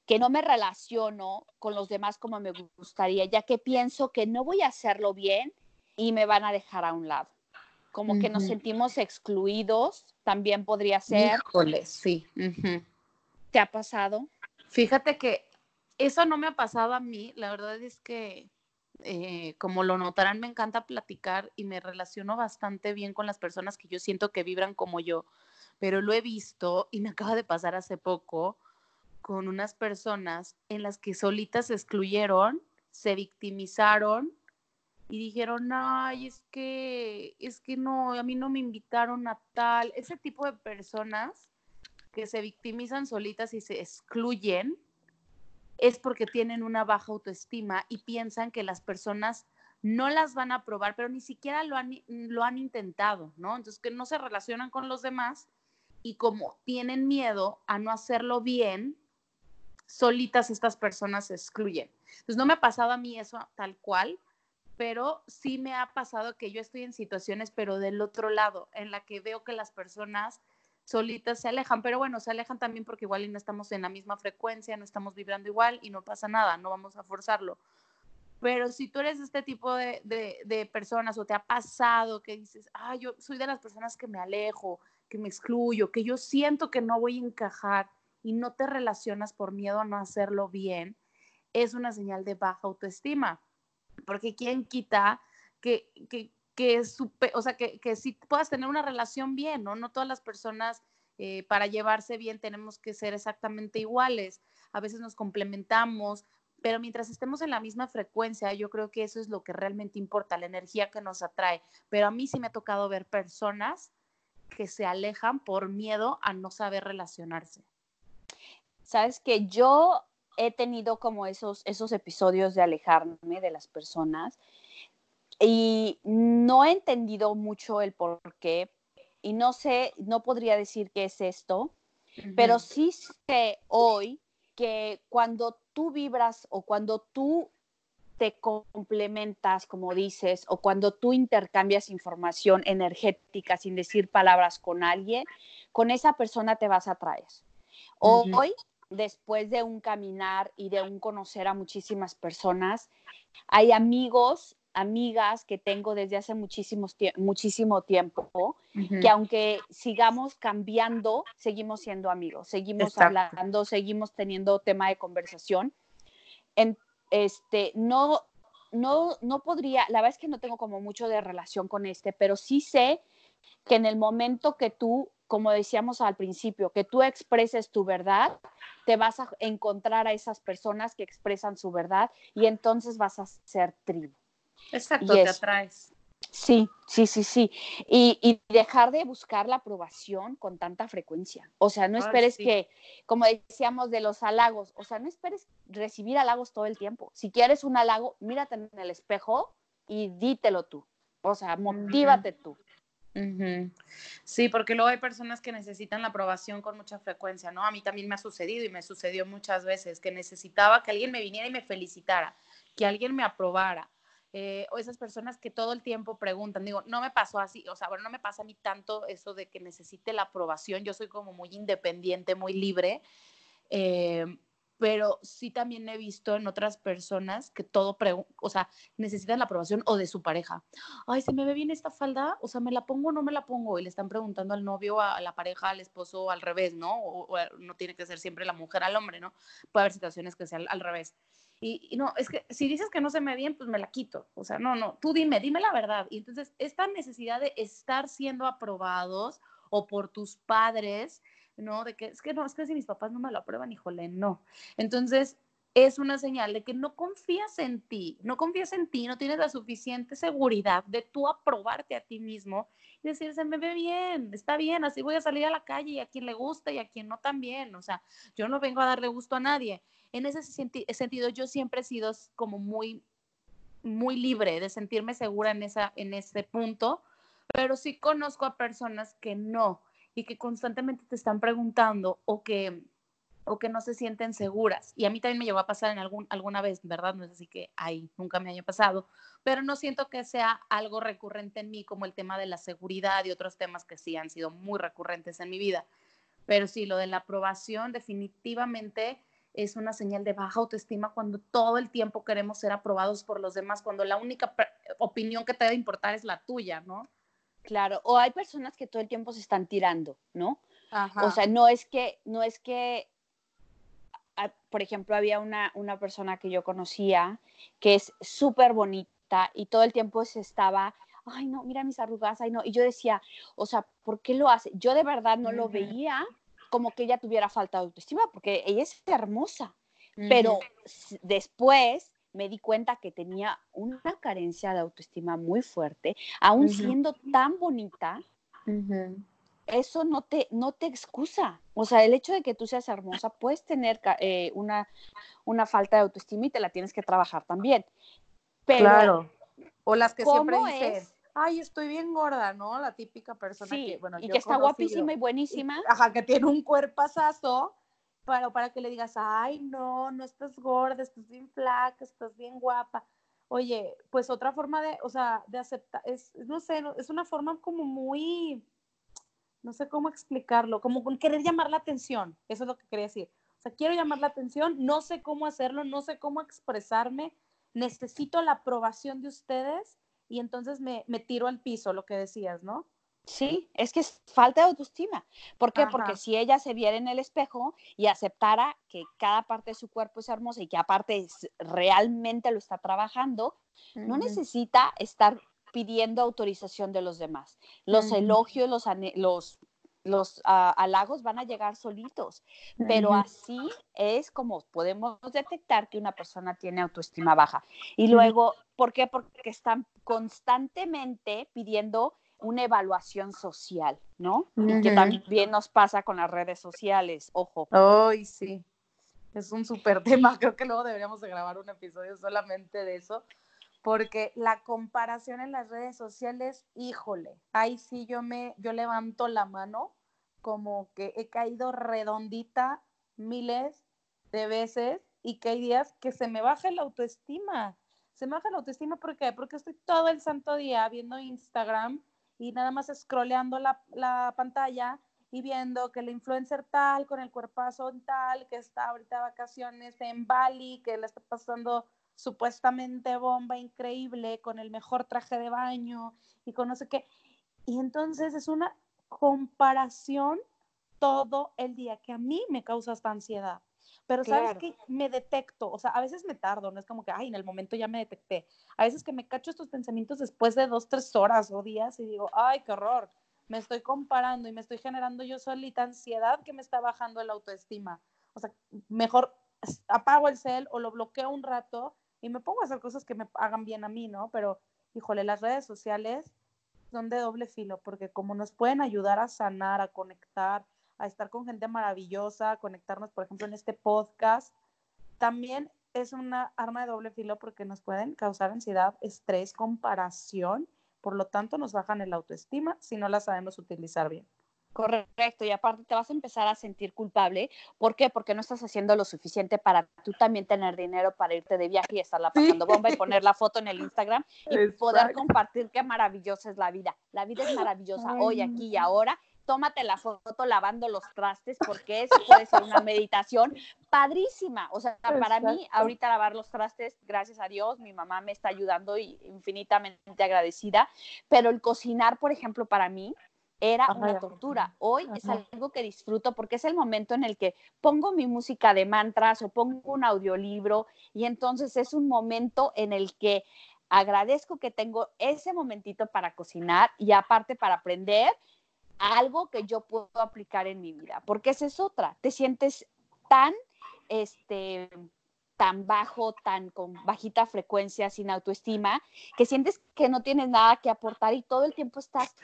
que no me relaciono con los demás como me gustaría, ya que pienso que no voy a hacerlo bien y me van a dejar a un lado. Como que nos sentimos excluidos, también podría ser. Híjole, sí. ¿Te ha pasado? Fíjate que eso no me ha pasado a mí, la verdad es que eh, como lo notarán, me encanta platicar y me relaciono bastante bien con las personas que yo siento que vibran como yo, pero lo he visto y me acaba de pasar hace poco con unas personas en las que solitas se excluyeron, se victimizaron y dijeron, ay, es que, es que no, a mí no me invitaron a tal. Ese tipo de personas que se victimizan solitas y se excluyen, es porque tienen una baja autoestima y piensan que las personas no las van a probar, pero ni siquiera lo han, lo han intentado, ¿no? Entonces, que no se relacionan con los demás y como tienen miedo a no hacerlo bien, solitas estas personas se excluyen. Entonces, no me ha pasado a mí eso tal cual, pero sí me ha pasado que yo estoy en situaciones, pero del otro lado, en la que veo que las personas solitas se alejan, pero bueno, se alejan también porque igual no estamos en la misma frecuencia, no estamos vibrando igual y no pasa nada, no vamos a forzarlo. Pero si tú eres este tipo de, de, personas o te ha pasado que dices, ah, yo soy de las personas que me alejo, que me excluyo, que yo siento que no voy a encajar y no te relacionas por miedo a no hacerlo bien, es una señal de baja autoestima. Porque quién quita que, que, que, o sea, que, que sí puedas tener una relación bien, ¿no? No todas las personas eh, para llevarse bien tenemos que ser exactamente iguales. A veces nos complementamos, pero mientras estemos en la misma frecuencia, yo creo que eso es lo que realmente importa, la energía que nos atrae. Pero a mí sí me ha tocado ver personas que se alejan por miedo a no saber relacionarse. Sabes que yo he tenido como esos, esos episodios de alejarme de las personas y no he entendido mucho el por qué y no sé, no podría decir qué es esto, pero sí sé hoy que cuando tú vibras o cuando tú te complementas, como dices, o cuando tú intercambias información energética sin decir palabras con alguien, con esa persona te vas a traer. Hoy, después de un caminar y de un conocer a muchísimas personas, hay amigos amigas que tengo desde hace muchísimos muchísimo tiempo, que aunque sigamos cambiando, seguimos siendo amigos, seguimos hablando, seguimos teniendo tema de conversación. En, este, no, no, no podría, la verdad es que no tengo como mucho de relación con este, pero sí sé que en el momento que tú como decíamos al principio, que tú expreses tu verdad, te vas a encontrar a esas personas que expresan su verdad y entonces vas a ser tribu. Exacto, te atraes. Sí, sí, sí, sí. Y, dejar de buscar la aprobación con tanta frecuencia. O sea, no esperes que, como decíamos de los halagos, o sea, no esperes recibir halagos todo el tiempo. Si quieres un halago, mírate en el espejo y dítelo tú. O sea, motívate tú. Sí, porque luego hay personas que necesitan la aprobación con mucha frecuencia, ¿no? A mí también me ha sucedido y me sucedió muchas veces que necesitaba que alguien me viniera y me felicitara, que alguien me aprobara. Eh, o esas personas que todo el tiempo preguntan, digo, no me pasó así, o sea, bueno, no me pasa a mí tanto eso de que necesite la aprobación, yo soy como muy independiente, muy libre, eh, pero sí también he visto en otras personas que todo, o sea, necesitan la aprobación o de su pareja. Ay, ¿se me ve bien esta falda? O sea, ¿me la pongo o no me la pongo? Y le están preguntando al novio, a, la pareja, al esposo, al revés, ¿no? O, no tiene que ser siempre la mujer al hombre, ¿no? Puede haber situaciones que sean al, revés. Y, y, no, es que si dices que no se me ve bien, pues me la quito. O sea, no, no, tú dime, dime la verdad. Y entonces, esta necesidad de estar siendo aprobados o por tus padres, ¿no? De que es que no, es que si mis papás no me lo aprueban, híjole, no. Entonces, es una señal de que no confías en ti, no confías en ti, no tienes la suficiente seguridad de tú aprobarte a ti mismo y decir, se me ve bien, está bien, así voy a salir a la calle y a quien le gusta y a quien no también. O sea, yo no vengo a darle gusto a nadie. En ese sentido, yo siempre he sido como muy, muy libre de sentirme segura en, esa, en ese punto, pero sí conozco a personas que no, y que constantemente te están preguntando o que, o que no se sienten seguras. Y a mí también me llegó a pasar en algún, alguna vez, ¿verdad? No es así que ahí nunca me haya pasado, pero no siento que sea algo recurrente en mí como el tema de la seguridad y otros temas que sí han sido muy recurrentes en mi vida. Pero sí, lo de la aprobación definitivamente es una señal de baja autoestima cuando todo el tiempo queremos ser aprobados por los demás, cuando la única opinión que te debe importar es la tuya, ¿no? Claro, o hay personas que todo el tiempo se están tirando, ¿no? O sea, no es que, no es que, por ejemplo, había una, una persona que yo conocía que es súper bonita y todo el tiempo se estaba, ay, no, mira mis arrugas, ay, no. Y yo decía, o sea, ¿por qué lo hace? Yo de verdad no lo veía como que ella tuviera falta de autoestima, porque ella es hermosa. Pero después me di cuenta que tenía una carencia de autoestima muy fuerte, aún siendo tan bonita, eso no te, no te excusa. O sea, el hecho de que tú seas hermosa, puedes tener eh, una, una falta de autoestima y te la tienes que trabajar también. Pero, claro. O las que siempre dicen, ay, estoy bien gorda, ¿no? La típica persona que, bueno, y que está guapísima y buenísima. ajá, que tiene un cuerpazazo para, para que le digas, ay, no, no estás gorda, estás bien flaca, estás bien guapa. Oye, pues otra forma de, o sea, de aceptar, es, no sé, es una forma como muy, no sé cómo explicarlo, como querer llamar la atención, eso es lo que quería decir. O sea, quiero llamar la atención, no sé cómo hacerlo, no sé cómo expresarme, necesito la aprobación de ustedes y entonces me, me tiro al piso, lo que decías, ¿no? Sí, es que es falta de autoestima. ¿Por qué? Porque si ella se viera en el espejo y aceptara que cada parte de su cuerpo es hermosa y que aparte realmente lo está trabajando, no necesita estar pidiendo autorización de los demás. Los elogios, los, los, los ah, halagos van a llegar solitos, pero así es como podemos detectar que una persona tiene autoestima baja. Y luego, ¿por qué? Porque están constantemente pidiendo una evaluación social, ¿no? Y que también nos pasa con las redes sociales, ojo. Ay, sí. Es un súper tema. Creo que luego deberíamos de grabar un episodio solamente de eso, porque la comparación en las redes sociales, híjole, ahí sí yo me, yo levanto la mano como que he caído redondita miles de veces y que hay días que se me baja la autoestima. Se me baja la autoestima ¿por qué? porque estoy todo el santo día viendo Instagram y nada más scrolleando la, la pantalla y viendo que el influencer tal, con el cuerpazo tal, que está ahorita de vacaciones en Bali, que le está pasando supuestamente bomba increíble, con el mejor traje de baño y con no sé qué. Y entonces es una comparación todo el día que a mí me causa esta ansiedad. Pero sabes que me detecto, o sea, a veces me tardo, no es como que, ay, en el momento ya me detecté. A veces que me cacho estos pensamientos después de dos, tres horas o días y digo, ay, qué horror. me estoy comparando y me estoy generando yo solita ansiedad que me está bajando la autoestima. O sea, mejor apago el cel o lo bloqueo un rato y me pongo a hacer cosas que me hagan bien a mí, ¿no? Pero, híjole, las redes sociales son de doble filo, porque como nos pueden ayudar a sanar, a conectar, a estar con gente maravillosa, a conectarnos, por ejemplo, en este podcast, también es una arma de doble filo porque nos pueden causar ansiedad, estrés, comparación, por lo tanto nos bajan el autoestima si no la sabemos utilizar bien. Correcto, y aparte te vas a empezar a sentir culpable. ¿Por qué? Porque no estás haciendo lo suficiente para tú también tener dinero para irte de viaje y estarla pasando bomba y poner la foto en el Instagram y poder compartir qué maravillosa es la vida. La vida es maravillosa hoy, aquí y ahora. Tómate la foto lavando los trastes porque eso puede ser una meditación padrísima. O sea, para mí, ahorita lavar los trastes, gracias a Dios, mi mamá me está ayudando y infinitamente agradecida. Pero el cocinar, por ejemplo, para mí, era una tortura. Hoy es algo que disfruto porque es el momento en el que pongo mi música de mantras o pongo un audiolibro y entonces es un momento en el que agradezco que tengo ese momentito para cocinar y aparte para aprender algo que yo puedo aplicar en mi vida, porque esa es otra, te sientes tan este tan bajo, tan con bajita frecuencia, sin autoestima, que sientes que no tienes nada que aportar y todo el tiempo estás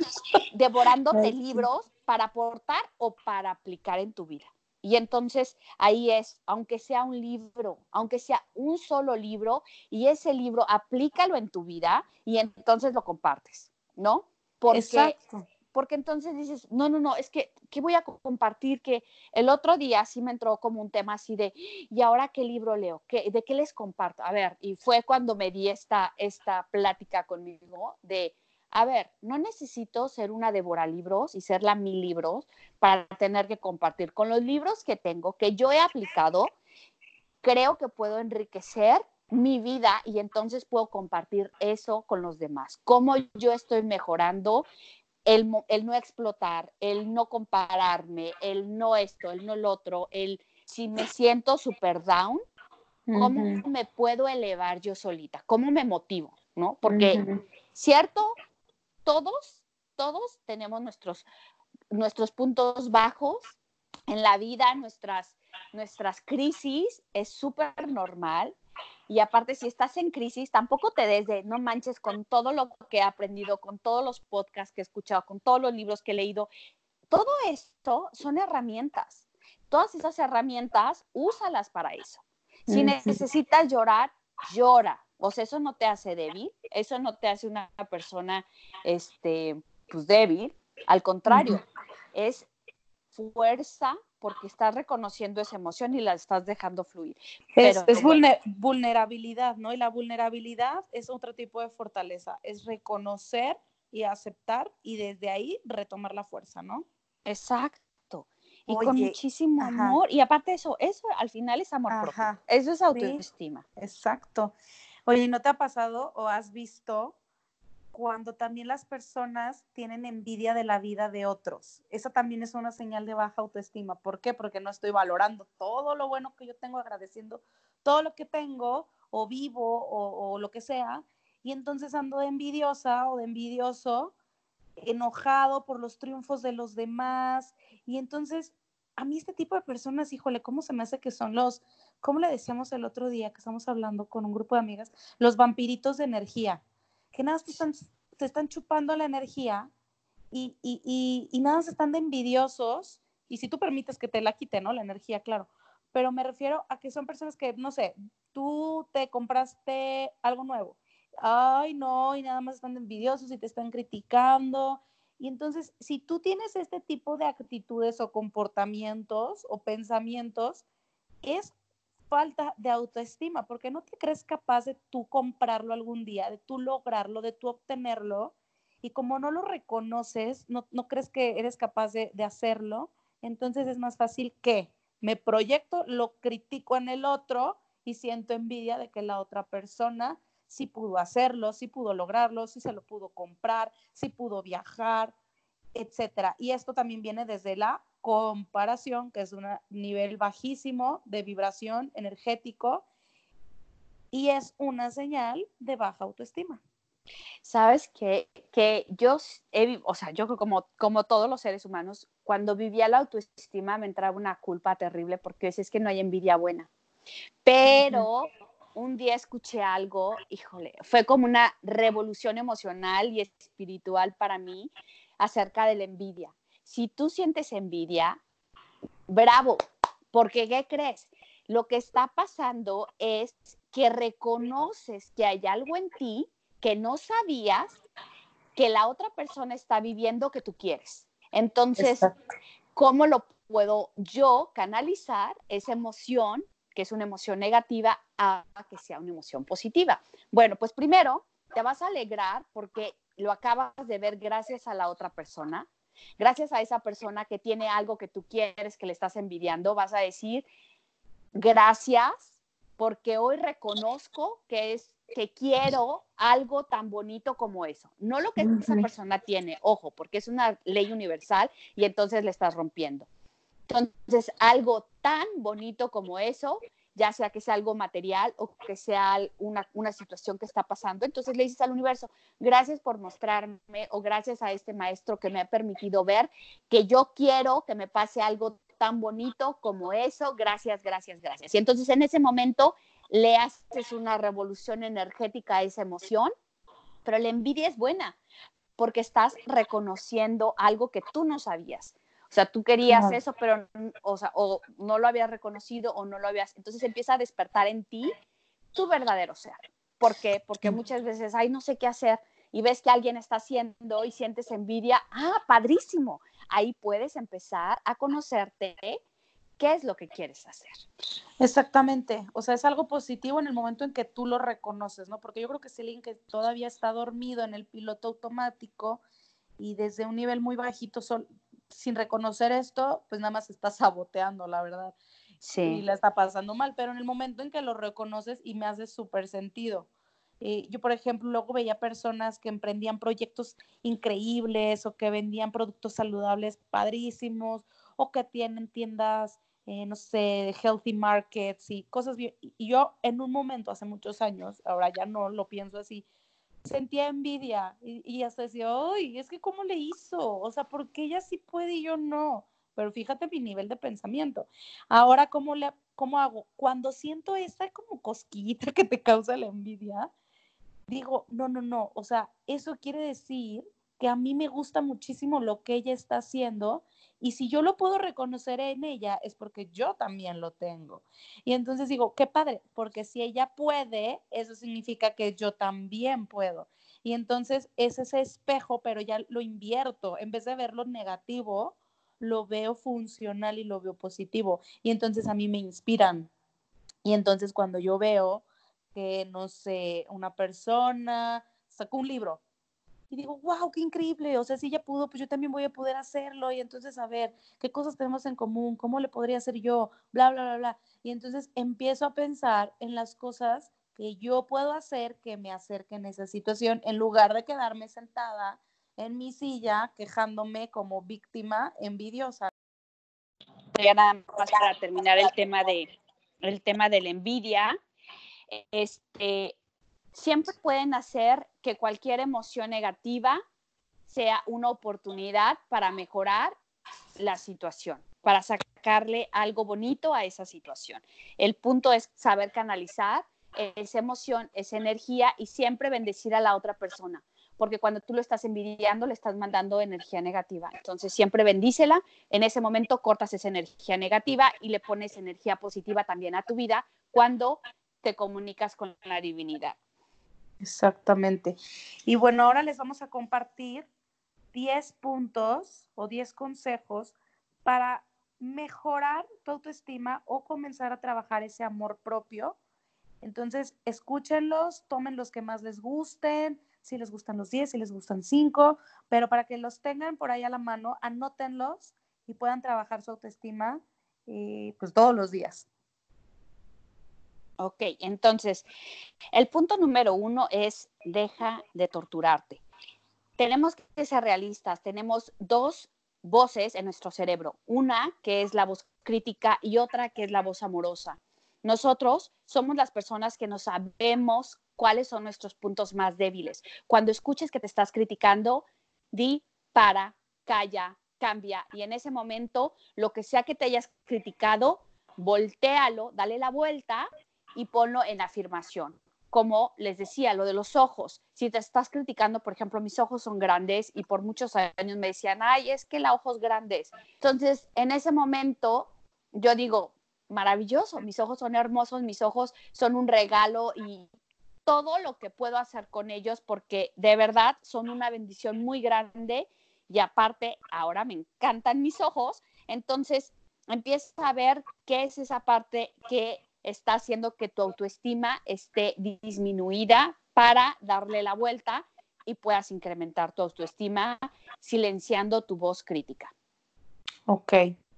devorándote libros para aportar o para aplicar en tu vida. Y entonces ahí es, aunque sea un libro, aunque sea un solo libro, y ese libro aplícalo en tu vida y entonces lo compartes, ¿no? Porque Exacto porque entonces dices, no, no, no, es que, ¿qué voy a compartir? Que el otro día sí me entró como un tema así de, ¿y ahora qué libro leo? ¿Qué, ¿De qué les comparto? A ver, y fue cuando me di esta, esta plática conmigo de, a ver, no necesito ser una devora libros y ser la mil libros para tener que compartir. Con los libros que tengo, que yo he aplicado, creo que puedo enriquecer mi vida y entonces puedo compartir eso con los demás. Cómo yo estoy mejorando el, no explotar, el no compararme, el no esto, el no el otro, el si me siento super down, ¿cómo me puedo elevar yo solita? ¿Cómo me motivo? ¿No? Porque, ¿cierto? Todos, todos tenemos nuestros, nuestros puntos bajos en la vida, nuestras, nuestras crisis, es súper normal. Y aparte, si estás en crisis, tampoco te des de, no manches con todo lo que he aprendido, con todos los podcasts que he escuchado, con todos los libros que he leído. Todo esto son herramientas. Todas esas herramientas, úsalas para eso. Si necesitas llorar, llora. O sea, eso no te hace débil, eso no te hace una persona, este, pues débil. Al contrario, es fuerza porque estás reconociendo esa emoción y la estás dejando fluir. es, vulnerabilidad, ¿no? Y la vulnerabilidad es otro tipo de fortaleza, es reconocer y aceptar y desde ahí retomar la fuerza, ¿no? Exacto. Y con muchísimo amor. Y aparte eso, eso al final es amor propio. Eso es autoestima. exacto. Oye, ¿no te ha pasado o has visto cuando también las personas tienen envidia de la vida de otros. Esa también es una señal de baja autoestima. ¿Por qué? Porque no estoy valorando todo lo bueno que yo tengo, agradeciendo todo lo que tengo o vivo o, lo que sea. Y entonces ando de envidiosa o de envidioso, enojado por los triunfos de los demás. Y entonces, a mí este tipo de personas, híjole, ¿cómo se me hace que son los, cómo le decíamos el otro día que estamos hablando con un grupo de amigas? Los vampiritos de energía que nada te están, te están chupando la energía y, y, y, nada se están de envidiosos. Y si tú permites que te la quite, ¿no? La energía, claro. Pero me refiero a que son personas que, no sé, tú te compraste algo nuevo. Ay, no, y nada más están envidiosos y te están criticando. Y entonces, si tú tienes este tipo de actitudes o comportamientos o pensamientos, es falta de autoestima, porque no te crees capaz de tú comprarlo algún día, de tú lograrlo, de tú obtenerlo, y como no lo reconoces, no, crees que eres capaz de, de, hacerlo, entonces es más fácil que me proyecto, lo critico en el otro y siento envidia de que la otra persona sí pudo hacerlo, sí pudo lograrlo, sí se lo pudo comprar, sí pudo viajar, etcétera. Y esto también viene desde la comparación, que es un nivel bajísimo de vibración energético y es una señal de baja autoestima. Sabes que, que yo, o sea, yo como, como todos los seres humanos, cuando vivía la autoestima me entraba una culpa terrible porque es que no hay envidia buena. Pero un día escuché algo, híjole, fue como una revolución emocional y espiritual para mí acerca de la envidia. Si tú sientes envidia, bravo, porque ¿qué crees? Lo que está pasando es que reconoces que hay algo en ti que no sabías que la otra persona está viviendo que tú quieres. Entonces, ¿cómo lo puedo yo canalizar esa emoción, que es una emoción negativa, a que sea una emoción positiva? Bueno, pues primero te vas a alegrar porque lo acabas de ver gracias a la otra persona. Gracias a esa persona que tiene algo que tú quieres, que le estás envidiando, vas a decir, gracias porque hoy reconozco que es que quiero algo tan bonito como eso. No lo que esa persona tiene, ojo, porque es una ley universal y entonces le estás rompiendo. Entonces, algo tan bonito como eso, ya sea que sea algo material o que sea una, una situación que está pasando, entonces le dices al universo, gracias por mostrarme o gracias a este maestro que me ha permitido ver que yo quiero que me pase algo tan bonito como eso, gracias, gracias, gracias. Y entonces en ese momento le haces una revolución energética a esa emoción, pero la envidia es buena porque estás reconociendo algo que tú no sabías. O sea, tú querías eso, pero o, sea, o no lo habías reconocido o no lo habías. Entonces empieza a despertar en ti tu verdadero ser. ¿Por qué? Porque muchas veces, ay, no sé qué hacer y ves que alguien está haciendo y sientes envidia. Ah, padrísimo ahí puedes empezar a conocerte qué es lo que quieres hacer. Exactamente, o sea, es algo positivo en el momento en que tú lo reconoces, ¿no? Porque yo creo que alguien que todavía está dormido en el piloto automático y desde un nivel muy bajito, sin reconocer esto, pues nada más está saboteando, la verdad. Sí. Y la está pasando mal, pero en el momento en que lo reconoces y me hace súper sentido. Eh, yo, por ejemplo, luego veía personas que emprendían proyectos increíbles o que vendían productos saludables padrísimos o que tienen tiendas, eh, no sé, healthy markets y cosas. Y yo en un momento, hace muchos años, ahora ya no lo pienso así, sentía envidia y, y hasta decía, ¡ay! Es que ¿cómo le hizo? O sea, ¿por qué ella sí puede y yo no? Pero fíjate mi nivel de pensamiento. Ahora, ¿cómo, le, cómo hago? Cuando siento esta como cosquillita que te causa la envidia, digo, no, no, no, o sea, eso quiere decir que a mí me gusta muchísimo lo que ella está haciendo y si yo lo puedo reconocer en ella es porque yo también lo tengo. Y entonces digo, qué padre, porque si ella puede, eso significa que yo también puedo. Y entonces es ese espejo, pero ya lo invierto, en vez de verlo negativo, lo veo funcional y lo veo positivo. Y entonces a mí me inspiran. Y entonces cuando yo veo que, no sé, una persona sacó un libro y digo, wow, qué increíble, o sea, si ella pudo, pues yo también voy a poder hacerlo y entonces a ver qué cosas tenemos en común, cómo le podría hacer yo, bla, bla, bla, bla. Y entonces empiezo a pensar en las cosas que yo puedo hacer que me acerquen a esa situación en lugar de quedarme sentada en mi silla quejándome como víctima envidiosa. Ya nada más para terminar el tema de el tema de la envidia, este, siempre pueden hacer que cualquier emoción negativa sea una oportunidad para mejorar la situación, para sacarle algo bonito a esa situación. El punto es saber canalizar esa emoción, esa energía y siempre bendecir a la otra persona, porque cuando tú lo estás envidiando, le estás mandando energía negativa. Entonces, siempre bendícela, en ese momento cortas esa energía negativa y le pones energía positiva también a tu vida cuando te comunicas con la divinidad. Exactamente. Y bueno, ahora les vamos a compartir 10 puntos o 10 consejos para mejorar tu autoestima o comenzar a trabajar ese amor propio. Entonces, escúchenlos, tomen los que más les gusten, si les gustan los 10, si les gustan 5, pero para que los tengan por ahí a la mano, anótenlos y puedan trabajar su autoestima eh, pues todos los días. Ok, entonces, el punto número uno es deja de torturarte. Tenemos que ser realistas, tenemos dos voces en nuestro cerebro, una que es la voz crítica y otra que es la voz amorosa. Nosotros somos las personas que nos sabemos cuáles son nuestros puntos más débiles. Cuando escuches que te estás criticando, di para, calla, cambia. Y en ese momento, lo que sea que te hayas criticado, voltealo, dale la vuelta y ponlo en afirmación. Como les decía, lo de los ojos. Si te estás criticando, por ejemplo, mis ojos son grandes y por muchos años me decían, ay, es que la ojos grandes. Entonces, en ese momento, yo digo, maravilloso, mis ojos son hermosos, mis ojos son un regalo y todo lo que puedo hacer con ellos porque de verdad son una bendición muy grande y aparte ahora me encantan mis ojos, entonces empieza a ver qué es esa parte que está haciendo que tu autoestima esté disminuida para darle la vuelta y puedas incrementar tu autoestima silenciando tu voz crítica. Ok,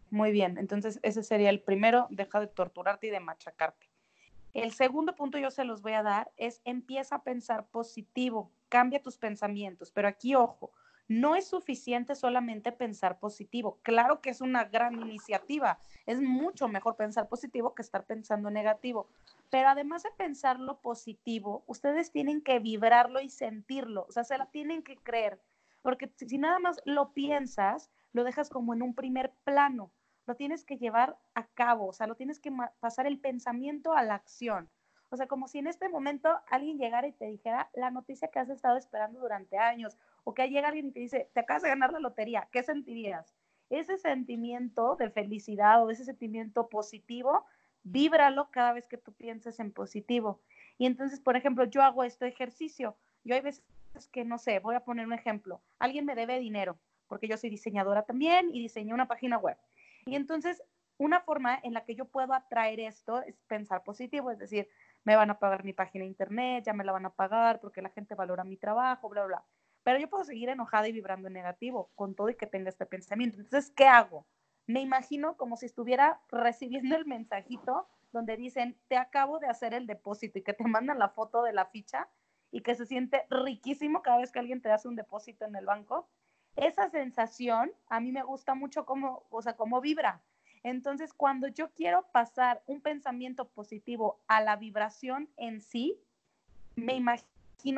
muy bien. Entonces ese sería el primero, deja de torturarte y de machacarte. El segundo punto yo se los voy a dar es empieza a pensar positivo, cambia tus pensamientos, pero aquí ojo, no es suficiente solamente pensar positivo. Claro que es una gran iniciativa. Es mucho mejor pensar positivo que estar pensando negativo. Pero además de pensarlo positivo, ustedes tienen que vibrarlo y sentirlo. O sea, se la tienen que creer. Porque si nada más lo piensas, lo dejas como en un primer plano. Lo tienes que llevar a cabo. O sea, lo tienes que pasar el pensamiento a la acción. O sea, como si en este momento alguien llegara y te dijera la noticia que has estado esperando durante años, o que llega alguien y te dice, te acabas de ganar la lotería, ¿qué sentirías? Ese sentimiento de felicidad o ese sentimiento positivo, víbralo cada vez que tú pienses en positivo. Y entonces, por ejemplo, yo hago este ejercicio. Yo hay veces que, no sé, voy a poner un ejemplo. Alguien me debe dinero, porque yo soy diseñadora también y diseñé una página web. Y entonces, una forma en la que yo puedo atraer esto es pensar positivo, es decir, me van a pagar mi página de internet, ya me la van a pagar porque la gente valora mi trabajo, bla, bla. Pero yo puedo seguir enojada y vibrando negativo con todo y que tenga este pensamiento. Entonces, ¿qué hago? Me imagino como si estuviera recibiendo el mensajito donde dicen, te acabo de hacer el depósito y que te mandan la foto de la ficha y que se siente riquísimo cada vez que alguien te hace un depósito en el banco. Esa sensación a mí me gusta mucho como, o sea, cómo vibra. Entonces, cuando yo quiero pasar un pensamiento positivo a la vibración en sí, me imagino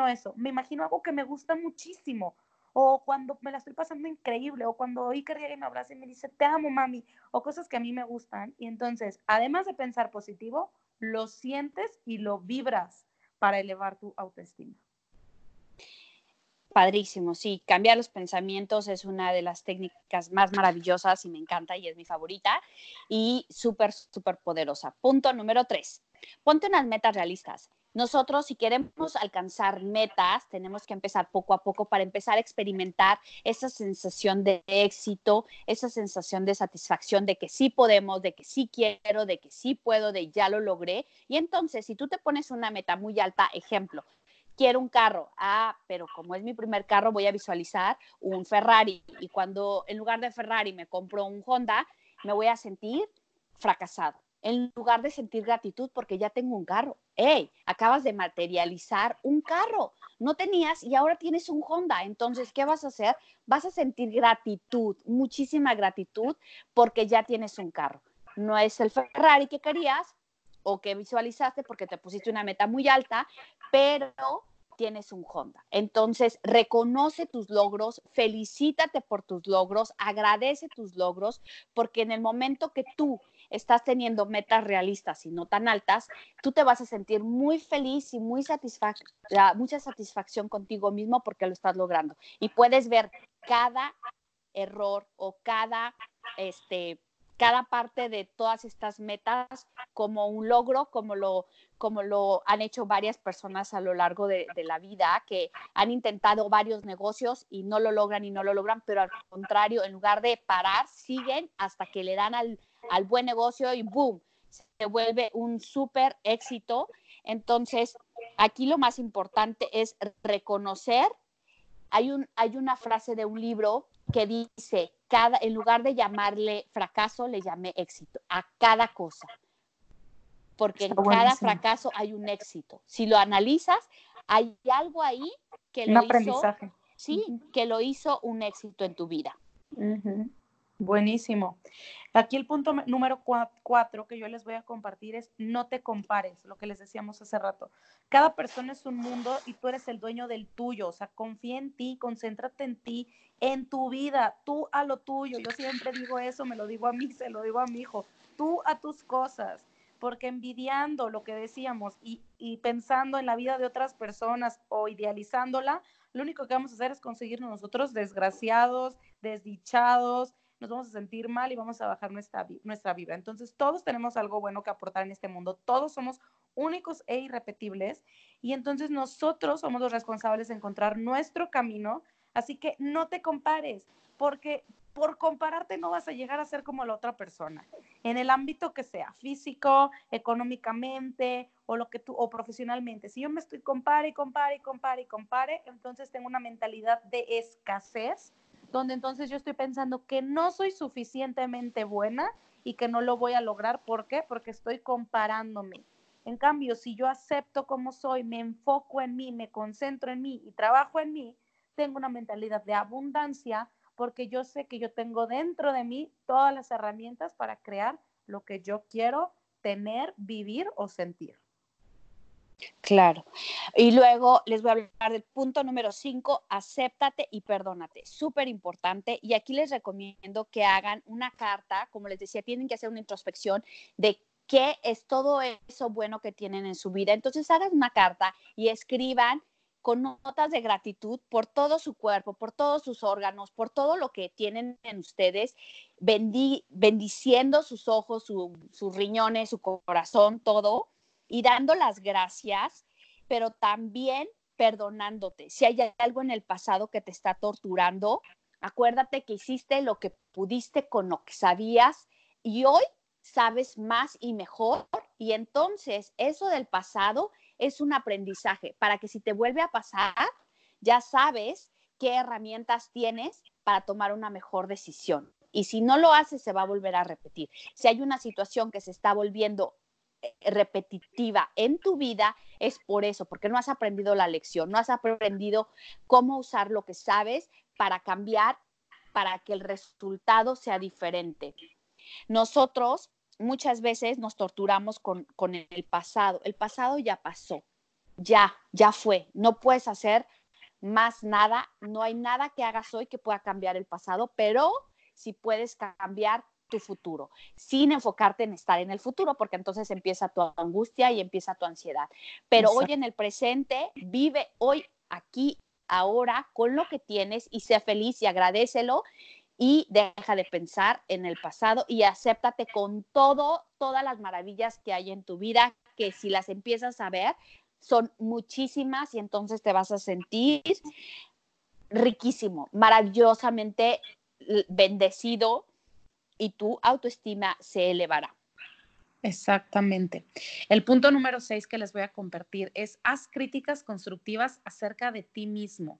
eso, me imagino algo que me gusta muchísimo, o cuando me la estoy pasando increíble, o cuando oí que alguien me abraza y me dice, te amo, mami, o cosas que a mí me gustan. Y entonces, además de pensar positivo, lo sientes y lo vibras para elevar tu autoestima. Padrísimo, sí, cambiar los pensamientos es una de las técnicas más maravillosas y me encanta y es mi favorita y súper, súper poderosa. Punto número tres, ponte unas metas realistas. Nosotros, si queremos alcanzar metas, tenemos que empezar poco a poco para empezar a experimentar esa sensación de éxito, esa sensación de satisfacción de que sí podemos, de que sí quiero, de que sí puedo, de ya lo logré. Y entonces, si tú te pones una meta muy alta, ejemplo, quiero un carro. Ah, pero como es mi primer carro, voy a visualizar un Ferrari. Y cuando en lugar de Ferrari me compro un Honda, me voy a sentir fracasado. En lugar de sentir gratitud porque ya tengo un carro. ¡Ey! Acabas de materializar un carro. No tenías y ahora tienes un Honda. Entonces, ¿qué vas a hacer? Vas a sentir gratitud, muchísima gratitud porque ya tienes un carro. No es el Ferrari que querías, o que visualizaste porque te pusiste una meta muy alta, pero tienes un Honda. Entonces, reconoce tus logros, felicítate por tus logros, agradece tus logros, porque en el momento que tú estás teniendo metas realistas y no tan altas, tú te vas a sentir muy feliz y muy satisfac mucha satisfacción contigo mismo porque lo estás logrando. Y puedes ver cada error o cada este, cada parte de todas estas metas como un logro, como lo, como lo han hecho varias personas a lo largo de, la vida, que han intentado varios negocios y no lo logran y no lo logran, pero al contrario, en lugar de parar, siguen hasta que le dan al, al buen negocio y ¡boom! Se vuelve un súper éxito. Entonces, aquí lo más importante es reconocer. Hay, un, hay una frase de un libro que dice, cada, en lugar de llamarle fracaso, le llamé éxito, a cada cosa. Porque en cada fracaso hay un éxito. Si lo analizas, hay algo ahí que lo hizo, sí, que lo hizo un éxito en tu vida. Buenísimo. Aquí el punto número cuatro que yo les voy a compartir es no te compares, lo que les decíamos hace rato. Cada persona es un mundo y tú eres el dueño del tuyo, o sea, confía en ti, concéntrate en ti, en tu vida, tú a lo tuyo. Yo siempre digo eso, me lo digo a mí, se lo digo a mi hijo, tú a tus cosas, porque envidiando lo que decíamos y, y pensando en la vida de otras personas o idealizándola, lo único que vamos a hacer es conseguirnos nosotros desgraciados, desdichados, nos vamos a sentir mal y vamos a bajar nuestra, nuestra vibra. Entonces, todos tenemos algo bueno que aportar en este mundo, todos somos únicos e irrepetibles y entonces nosotros somos los responsables de encontrar nuestro camino, así que no te compares, porque por compararte no vas a llegar a ser como la otra persona, en el ámbito que sea, físico, económicamente o lo que tú o profesionalmente. Si yo me estoy compare y compare y compare y compare, entonces tengo una mentalidad de escasez donde entonces yo estoy pensando que no soy suficientemente buena y que no lo voy a lograr. ¿Por qué? Porque estoy comparándome. En cambio, si yo acepto como soy, me enfoco en mí, me concentro en mí y trabajo en mí, tengo una mentalidad de abundancia porque yo sé que yo tengo dentro de mí todas las herramientas para crear lo que yo quiero tener, vivir o sentir. Claro. Y luego les voy a hablar del punto número cinco, acéptate y perdónate. Súper importante. Y aquí les recomiendo que hagan una carta, como les decía, tienen que hacer una introspección de qué es todo eso bueno que tienen en su vida. Entonces hagan una carta y escriban con notas de gratitud por todo su cuerpo, por todos sus órganos, por todo lo que tienen en ustedes, bendiciendo sus ojos, sus riñones, su corazón, todo y dando las gracias, pero también perdonándote. Si hay algo en el pasado que te está torturando, acuérdate que hiciste lo que pudiste con lo que sabías y hoy sabes más y mejor y entonces eso del pasado es un aprendizaje para que si te vuelve a pasar, ya sabes qué herramientas tienes para tomar una mejor decisión. Y si no lo haces, se va a volver a repetir. Si hay una situación que se está volviendo repetitiva en tu vida es por eso, porque no has aprendido la lección, no has aprendido cómo usar lo que sabes para cambiar, para que el resultado sea diferente. Nosotros muchas veces nos torturamos con, con el pasado. El pasado ya pasó, ya, ya fue. No puedes hacer más nada, no hay nada que hagas hoy que pueda cambiar el pasado, pero si puedes cambiar tu futuro, sin enfocarte en estar en el futuro, porque entonces empieza tu angustia y empieza tu ansiedad. Pero hoy en el presente, vive hoy, aquí, ahora, con lo que tienes y sea feliz y agradecelo y deja de pensar en el pasado y acéptate con todo, todas las maravillas que hay en tu vida, que si las empiezas a ver, son muchísimas y entonces te vas a sentir riquísimo, maravillosamente bendecido y tu autoestima se elevará. Exactamente. El punto número seis que les voy a compartir es haz críticas constructivas acerca de ti mismo.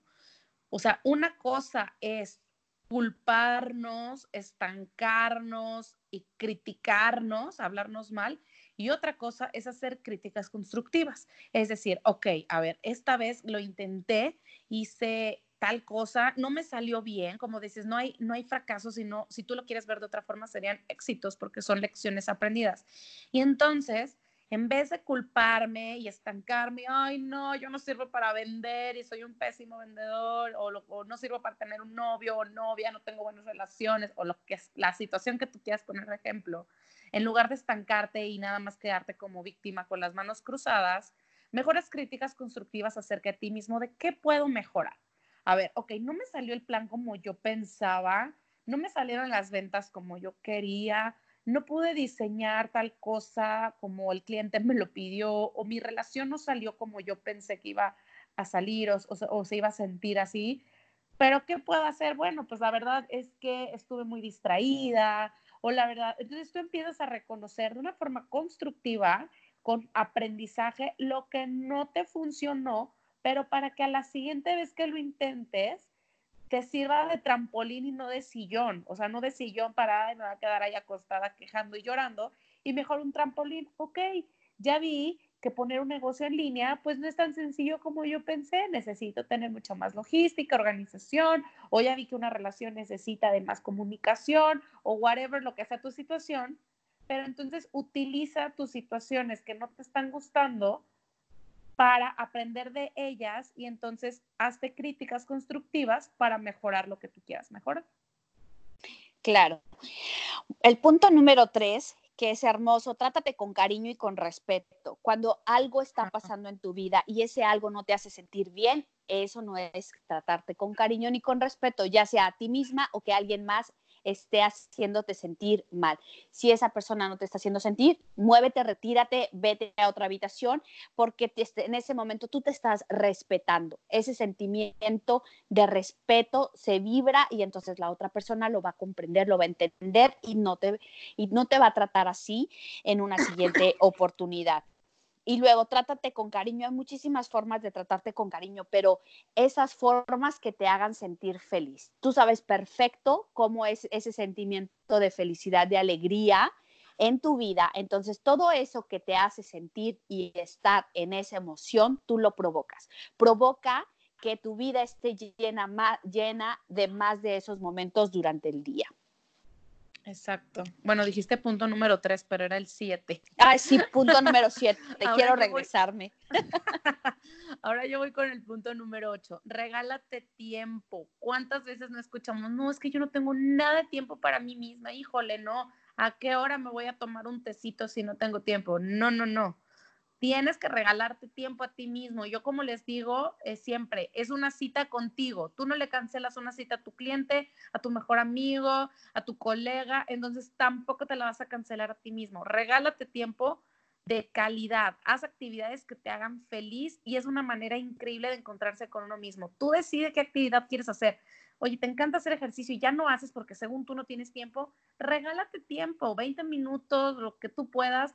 O sea, una cosa es culparnos, estancarnos y criticarnos, hablarnos mal, y otra cosa es hacer críticas constructivas. Es decir, ok, a ver, esta vez lo intenté, hice tal cosa, no me salió bien, como dices, no hay, no hay fracasos, sino si tú lo quieres ver de otra forma, serían éxitos porque son lecciones aprendidas. Y entonces, en vez de culparme y estancarme, ay, no, yo no sirvo para vender y soy un pésimo vendedor, o, no sirvo para tener un novio o novia, no tengo buenas relaciones, o lo que es la situación que tú quieras poner de ejemplo, en lugar de estancarte y nada más quedarte como víctima con las manos cruzadas, mejores críticas constructivas acerca de ti mismo, de qué puedo mejorar a ver, ok, no me salió el plan como yo pensaba, no me salieron las ventas como yo quería, no pude diseñar tal cosa como el cliente me lo pidió, o mi relación no salió como yo pensé que iba a salir o, o, se iba a sentir así. Pero ¿qué puedo hacer? Bueno, pues la verdad es que estuve muy distraída o la verdad, entonces tú empiezas a reconocer de una forma constructiva, con aprendizaje, lo que no te funcionó pero para que a la siguiente vez que lo intentes, te sirva de trampolín y no de sillón, o sea, no de sillón para, me va a quedar ahí acostada quejando y llorando, y mejor un trampolín, ok, ya vi que poner un negocio en línea, pues no es tan sencillo como yo pensé. Necesito tener mucha más logística, organización, o ya vi que una relación necesita de más comunicación, o whatever, lo que sea tu situación. Pero entonces utiliza tus situaciones que no te están gustando para aprender de ellas y entonces hazte críticas constructivas para mejorar lo que tú quieras mejorar. Claro. El punto número tres que es hermoso, trátate con cariño y con respeto. Cuando algo está pasando en tu vida y ese algo no te hace sentir bien, eso no es tratarte con cariño ni con respeto, ya sea a ti misma o que alguien más esté haciéndote sentir mal. Si esa persona no te está haciendo sentir, muévete, retírate, vete a otra habitación, porque en ese momento tú te estás respetando. Ese sentimiento de respeto se vibra y entonces la otra persona lo va a comprender, lo va a entender y no te, y no te va a tratar así en una siguiente oportunidad. Y luego trátate con cariño. Hay muchísimas formas de tratarte con cariño, pero esas formas que te hagan sentir feliz. Tú sabes perfecto cómo es ese sentimiento de felicidad, de alegría en tu vida. Entonces, todo eso que te hace sentir y estar en esa emoción, tú lo provocas. Provoca que tu vida esté llena, llena de más de esos momentos durante el día. Exacto. Bueno, dijiste punto número tres, pero era el siete. Ah, sí, punto número siete. Te quiero regresarme. Ahora yo voy con el punto número ocho. Regálate tiempo. ¿Cuántas veces no escuchamos? No, es que yo no tengo nada de tiempo para mí misma. Híjole, no. ¿A qué hora me voy a tomar un tecito si no tengo tiempo? No, no, no tienes que regalarte tiempo a ti mismo. Yo como les digo eh, siempre, es una cita contigo. Tú no le cancelas una cita a tu cliente, a tu mejor amigo, a tu colega, entonces tampoco te la vas a cancelar a ti mismo. Regálate tiempo de calidad. Haz actividades que te hagan feliz y es una manera increíble de encontrarse con uno mismo. Tú decides qué actividad quieres hacer. Oye, te encanta hacer ejercicio y ya no haces porque según tú no tienes tiempo, regálate tiempo, 20 minutos, lo que tú puedas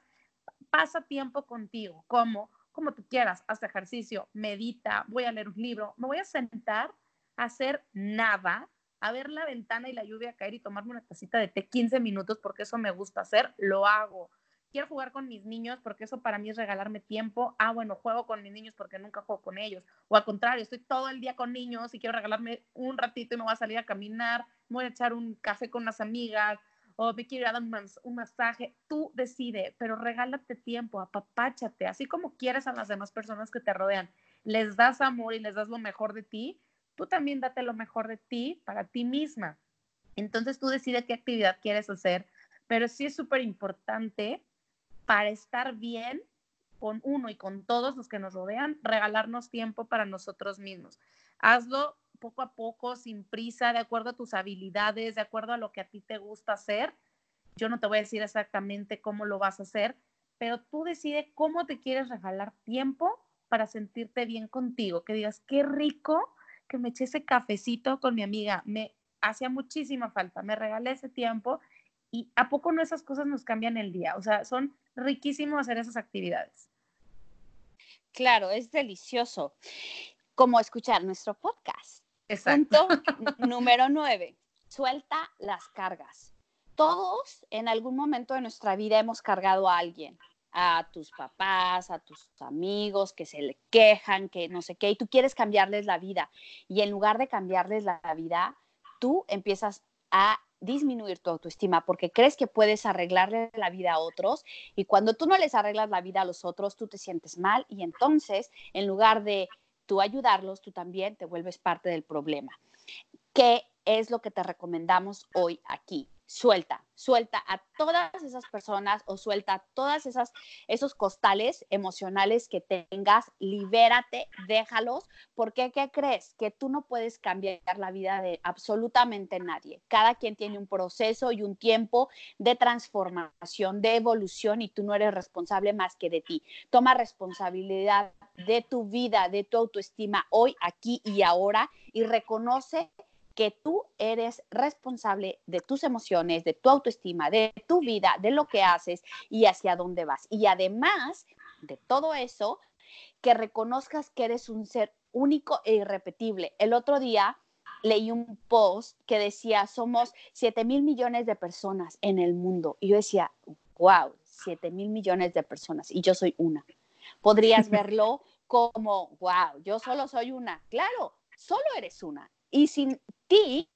pasa tiempo contigo, como, como tú quieras, haz ejercicio, medita, voy a leer un libro, me voy a sentar a hacer nada, a ver la ventana y la lluvia caer y tomarme una tacita de té 15 minutos porque eso me gusta hacer, lo hago. Quiero jugar con mis niños porque eso para mí es regalarme tiempo. Ah, bueno, juego con mis niños porque nunca juego con ellos. O al contrario, estoy todo el día con niños y quiero regalarme un ratito y me voy a salir a caminar, me voy a echar un café con unas amigas, o me quiero dar un, masaje, tú decide, pero regálate tiempo, apapáchate, así como quieres a las demás personas que te rodean, les das amor y les das lo mejor de ti, tú también date lo mejor de ti para ti misma. Entonces tú decides qué actividad quieres hacer, pero sí es súper importante para estar bien con uno y con todos los que nos rodean, regalarnos tiempo para nosotros mismos. Hazlo poco a poco, sin prisa, de acuerdo a tus habilidades, de acuerdo a lo que a ti te gusta hacer. Yo no te voy a decir exactamente cómo lo vas a hacer, pero tú decides cómo te quieres regalar tiempo para sentirte bien contigo, que digas, qué rico que me eché ese cafecito con mi amiga, me hacía muchísima falta, me regalé ese tiempo y a poco no esas cosas nos cambian el día, o sea, son riquísimos hacer esas actividades. Claro, es delicioso como escuchar nuestro podcast. Punto número nueve, suelta las cargas. Todos en algún momento de nuestra vida hemos cargado a alguien, a tus papás, a tus amigos que se le quejan, que no sé qué, y tú quieres cambiarles la vida. Y en lugar de cambiarles la vida, tú empiezas a disminuir tu autoestima porque crees que puedes arreglarle la vida a otros y cuando tú no les arreglas la vida a los otros, tú te sientes mal y entonces en lugar de tú ayudarlos, tú también te vuelves parte del problema. ¿Qué es lo que te recomendamos hoy aquí? Suelta, suelta a todas esas personas o suelta a todas esas esos costales emocionales que tengas, libérate, déjalos, porque ¿qué crees? Que tú no puedes cambiar la vida de absolutamente nadie. Cada quien tiene un proceso y un tiempo de transformación, de evolución y tú no eres responsable más que de ti. Toma responsabilidad de tu vida, de tu autoestima hoy, aquí y ahora y reconoce que tú eres responsable de tus emociones, de tu autoestima, de tu vida, de lo que haces y hacia dónde vas. Y además de todo eso, que reconozcas que eres un ser único e irrepetible. El otro día leí un post que decía, somos 7 mil millones de personas en el mundo. Y yo decía, wow, 7 mil millones de personas y yo soy una. Podrías verlo como, wow, yo solo soy una. Claro, solo eres una. Y sin ti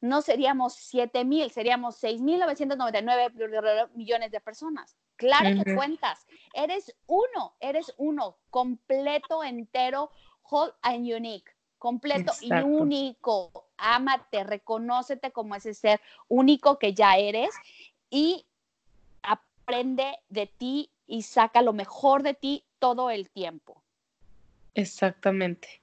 no seríamos 7 mil, seríamos 6.999 millones de personas. Claro que cuentas. Eres uno, eres uno, completo, entero, whole and unique. Completo y único. Ámate, reconócete como ese ser único que ya eres y aprende de ti y saca lo mejor de ti todo el tiempo. Exactamente.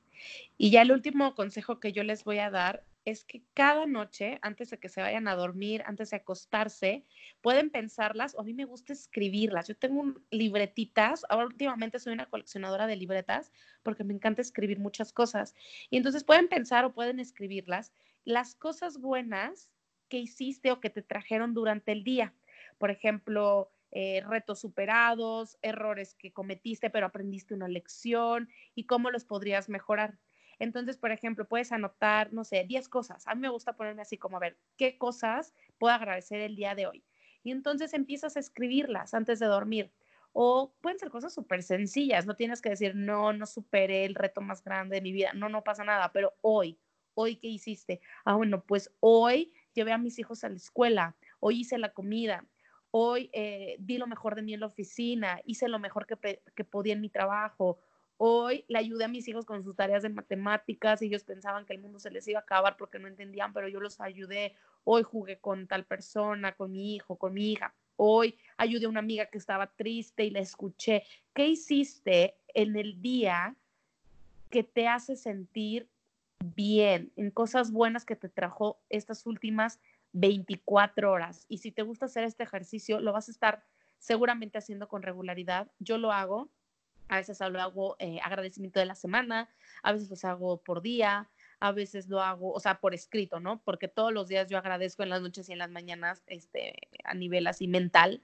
Y ya el último consejo que yo les voy a dar es que cada noche, antes de que se vayan a dormir, antes de acostarse, pueden pensarlas, o a mí me gusta escribirlas. Yo tengo libretitas, ahora últimamente soy una coleccionadora de libretas porque me encanta escribir muchas cosas. Y entonces pueden pensar o pueden escribirlas las cosas buenas que hiciste o que te trajeron durante el día. Por ejemplo, eh, retos superados, errores que cometiste pero aprendiste una lección y cómo los podrías mejorar. Entonces, por ejemplo, puedes anotar, no sé, 10 cosas. A mí me gusta ponerme así como a ver qué cosas puedo agradecer el día de hoy. Y entonces empiezas a escribirlas antes de dormir. O pueden ser cosas súper sencillas, no tienes que decir, no, no superé el reto más grande de mi vida, no, no pasa nada, pero hoy, hoy, ¿qué hiciste? Ah, bueno, pues hoy llevé a mis hijos a la escuela, hoy hice la comida, hoy eh, di lo mejor de mí en la oficina, hice lo mejor que, que podía en mi trabajo, Hoy le ayudé a mis hijos con sus tareas de matemáticas. Ellos pensaban que el mundo se les iba a acabar porque no entendían, pero yo los ayudé. Hoy jugué con tal persona, con mi hijo, con mi hija. Hoy ayudé a una amiga que estaba triste y la escuché. ¿Qué hiciste en el día que te hace sentir bien, en cosas buenas que te trajo estas últimas 24 horas? Y si te gusta hacer este ejercicio, lo vas a estar seguramente haciendo con regularidad. Yo lo hago a veces lo hago eh, agradecimiento de la semana, a veces los hago por día, a veces lo hago, o sea, por escrito, ¿no? Porque todos los días yo agradezco en las noches y en las mañanas, este, a nivel así mental,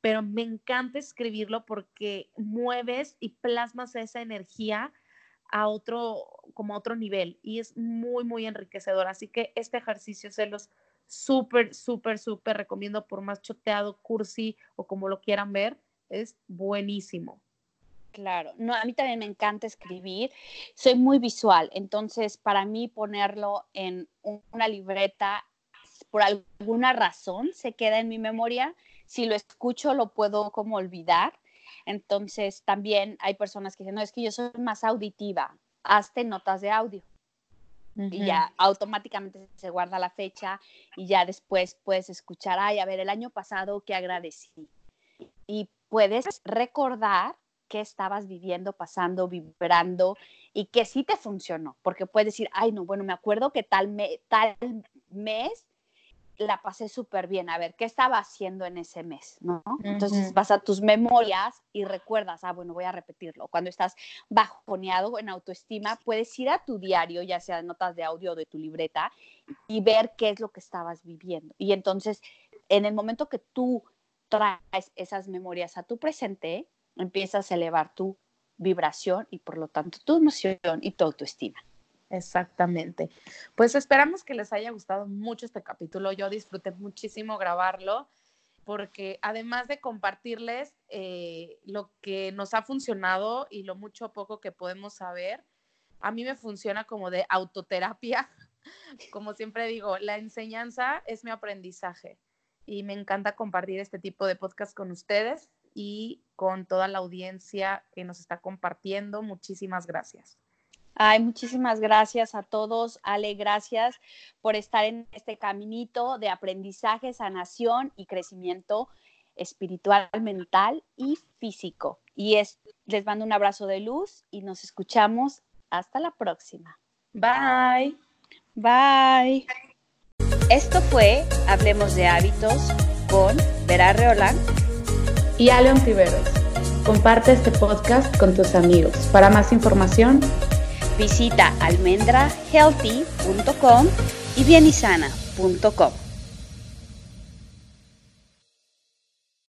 pero me encanta escribirlo porque mueves y plasmas esa energía a otro, como a otro nivel y es muy, muy enriquecedor. Así que este ejercicio se los súper, súper, súper recomiendo por más choteado, cursi o como lo quieran ver, es buenísimo. Claro, no, a mí también me encanta escribir, soy muy visual, entonces para mí ponerlo en una libreta por alguna razón se queda en mi memoria, si lo escucho lo puedo como olvidar, entonces también hay personas que dicen, no, es que yo soy más auditiva, hazte notas de audio. Y ya automáticamente se guarda la fecha y ya después puedes escuchar, ay, a ver, el año pasado que agradecí. Y puedes recordar qué estabas viviendo, pasando, vibrando y que sí te funcionó, porque puedes decir, ay, no, bueno, me acuerdo que tal, tal mes la pasé súper bien, a ver, ¿qué estaba haciendo en ese mes? ¿no? Entonces vas a tus memorias y recuerdas, ah, bueno, voy a repetirlo. Cuando estás bajoneado en autoestima, puedes ir a tu diario, ya sea notas de audio o de tu libreta, y ver qué es lo que estabas viviendo. Y entonces, en el momento que tú traes esas memorias a tu presente, empiezas a elevar tu vibración y por lo tanto tu emoción y tu autoestima. Exactamente. Pues esperamos que les haya gustado mucho este capítulo. Yo disfruté muchísimo grabarlo porque además de compartirles eh, lo que nos ha funcionado y lo mucho o poco que podemos saber, a mí me funciona como de autoterapia. Como siempre digo, la enseñanza es mi aprendizaje y me encanta compartir este tipo de podcast con ustedes y con toda la audiencia que nos está compartiendo. Muchísimas gracias. Ay, muchísimas gracias a todos. Ale, gracias por estar en este caminito de aprendizaje, sanación y crecimiento espiritual, mental y físico. Y es, les mando un abrazo de luz y nos escuchamos hasta la próxima. Bye. Bye. Esto fue Hablemos de Hábitos con Vera Reolán y Aleon Tiveros. Comparte este podcast con tus amigos. Para más información, visita almendrahealthy.com y bienisana.com.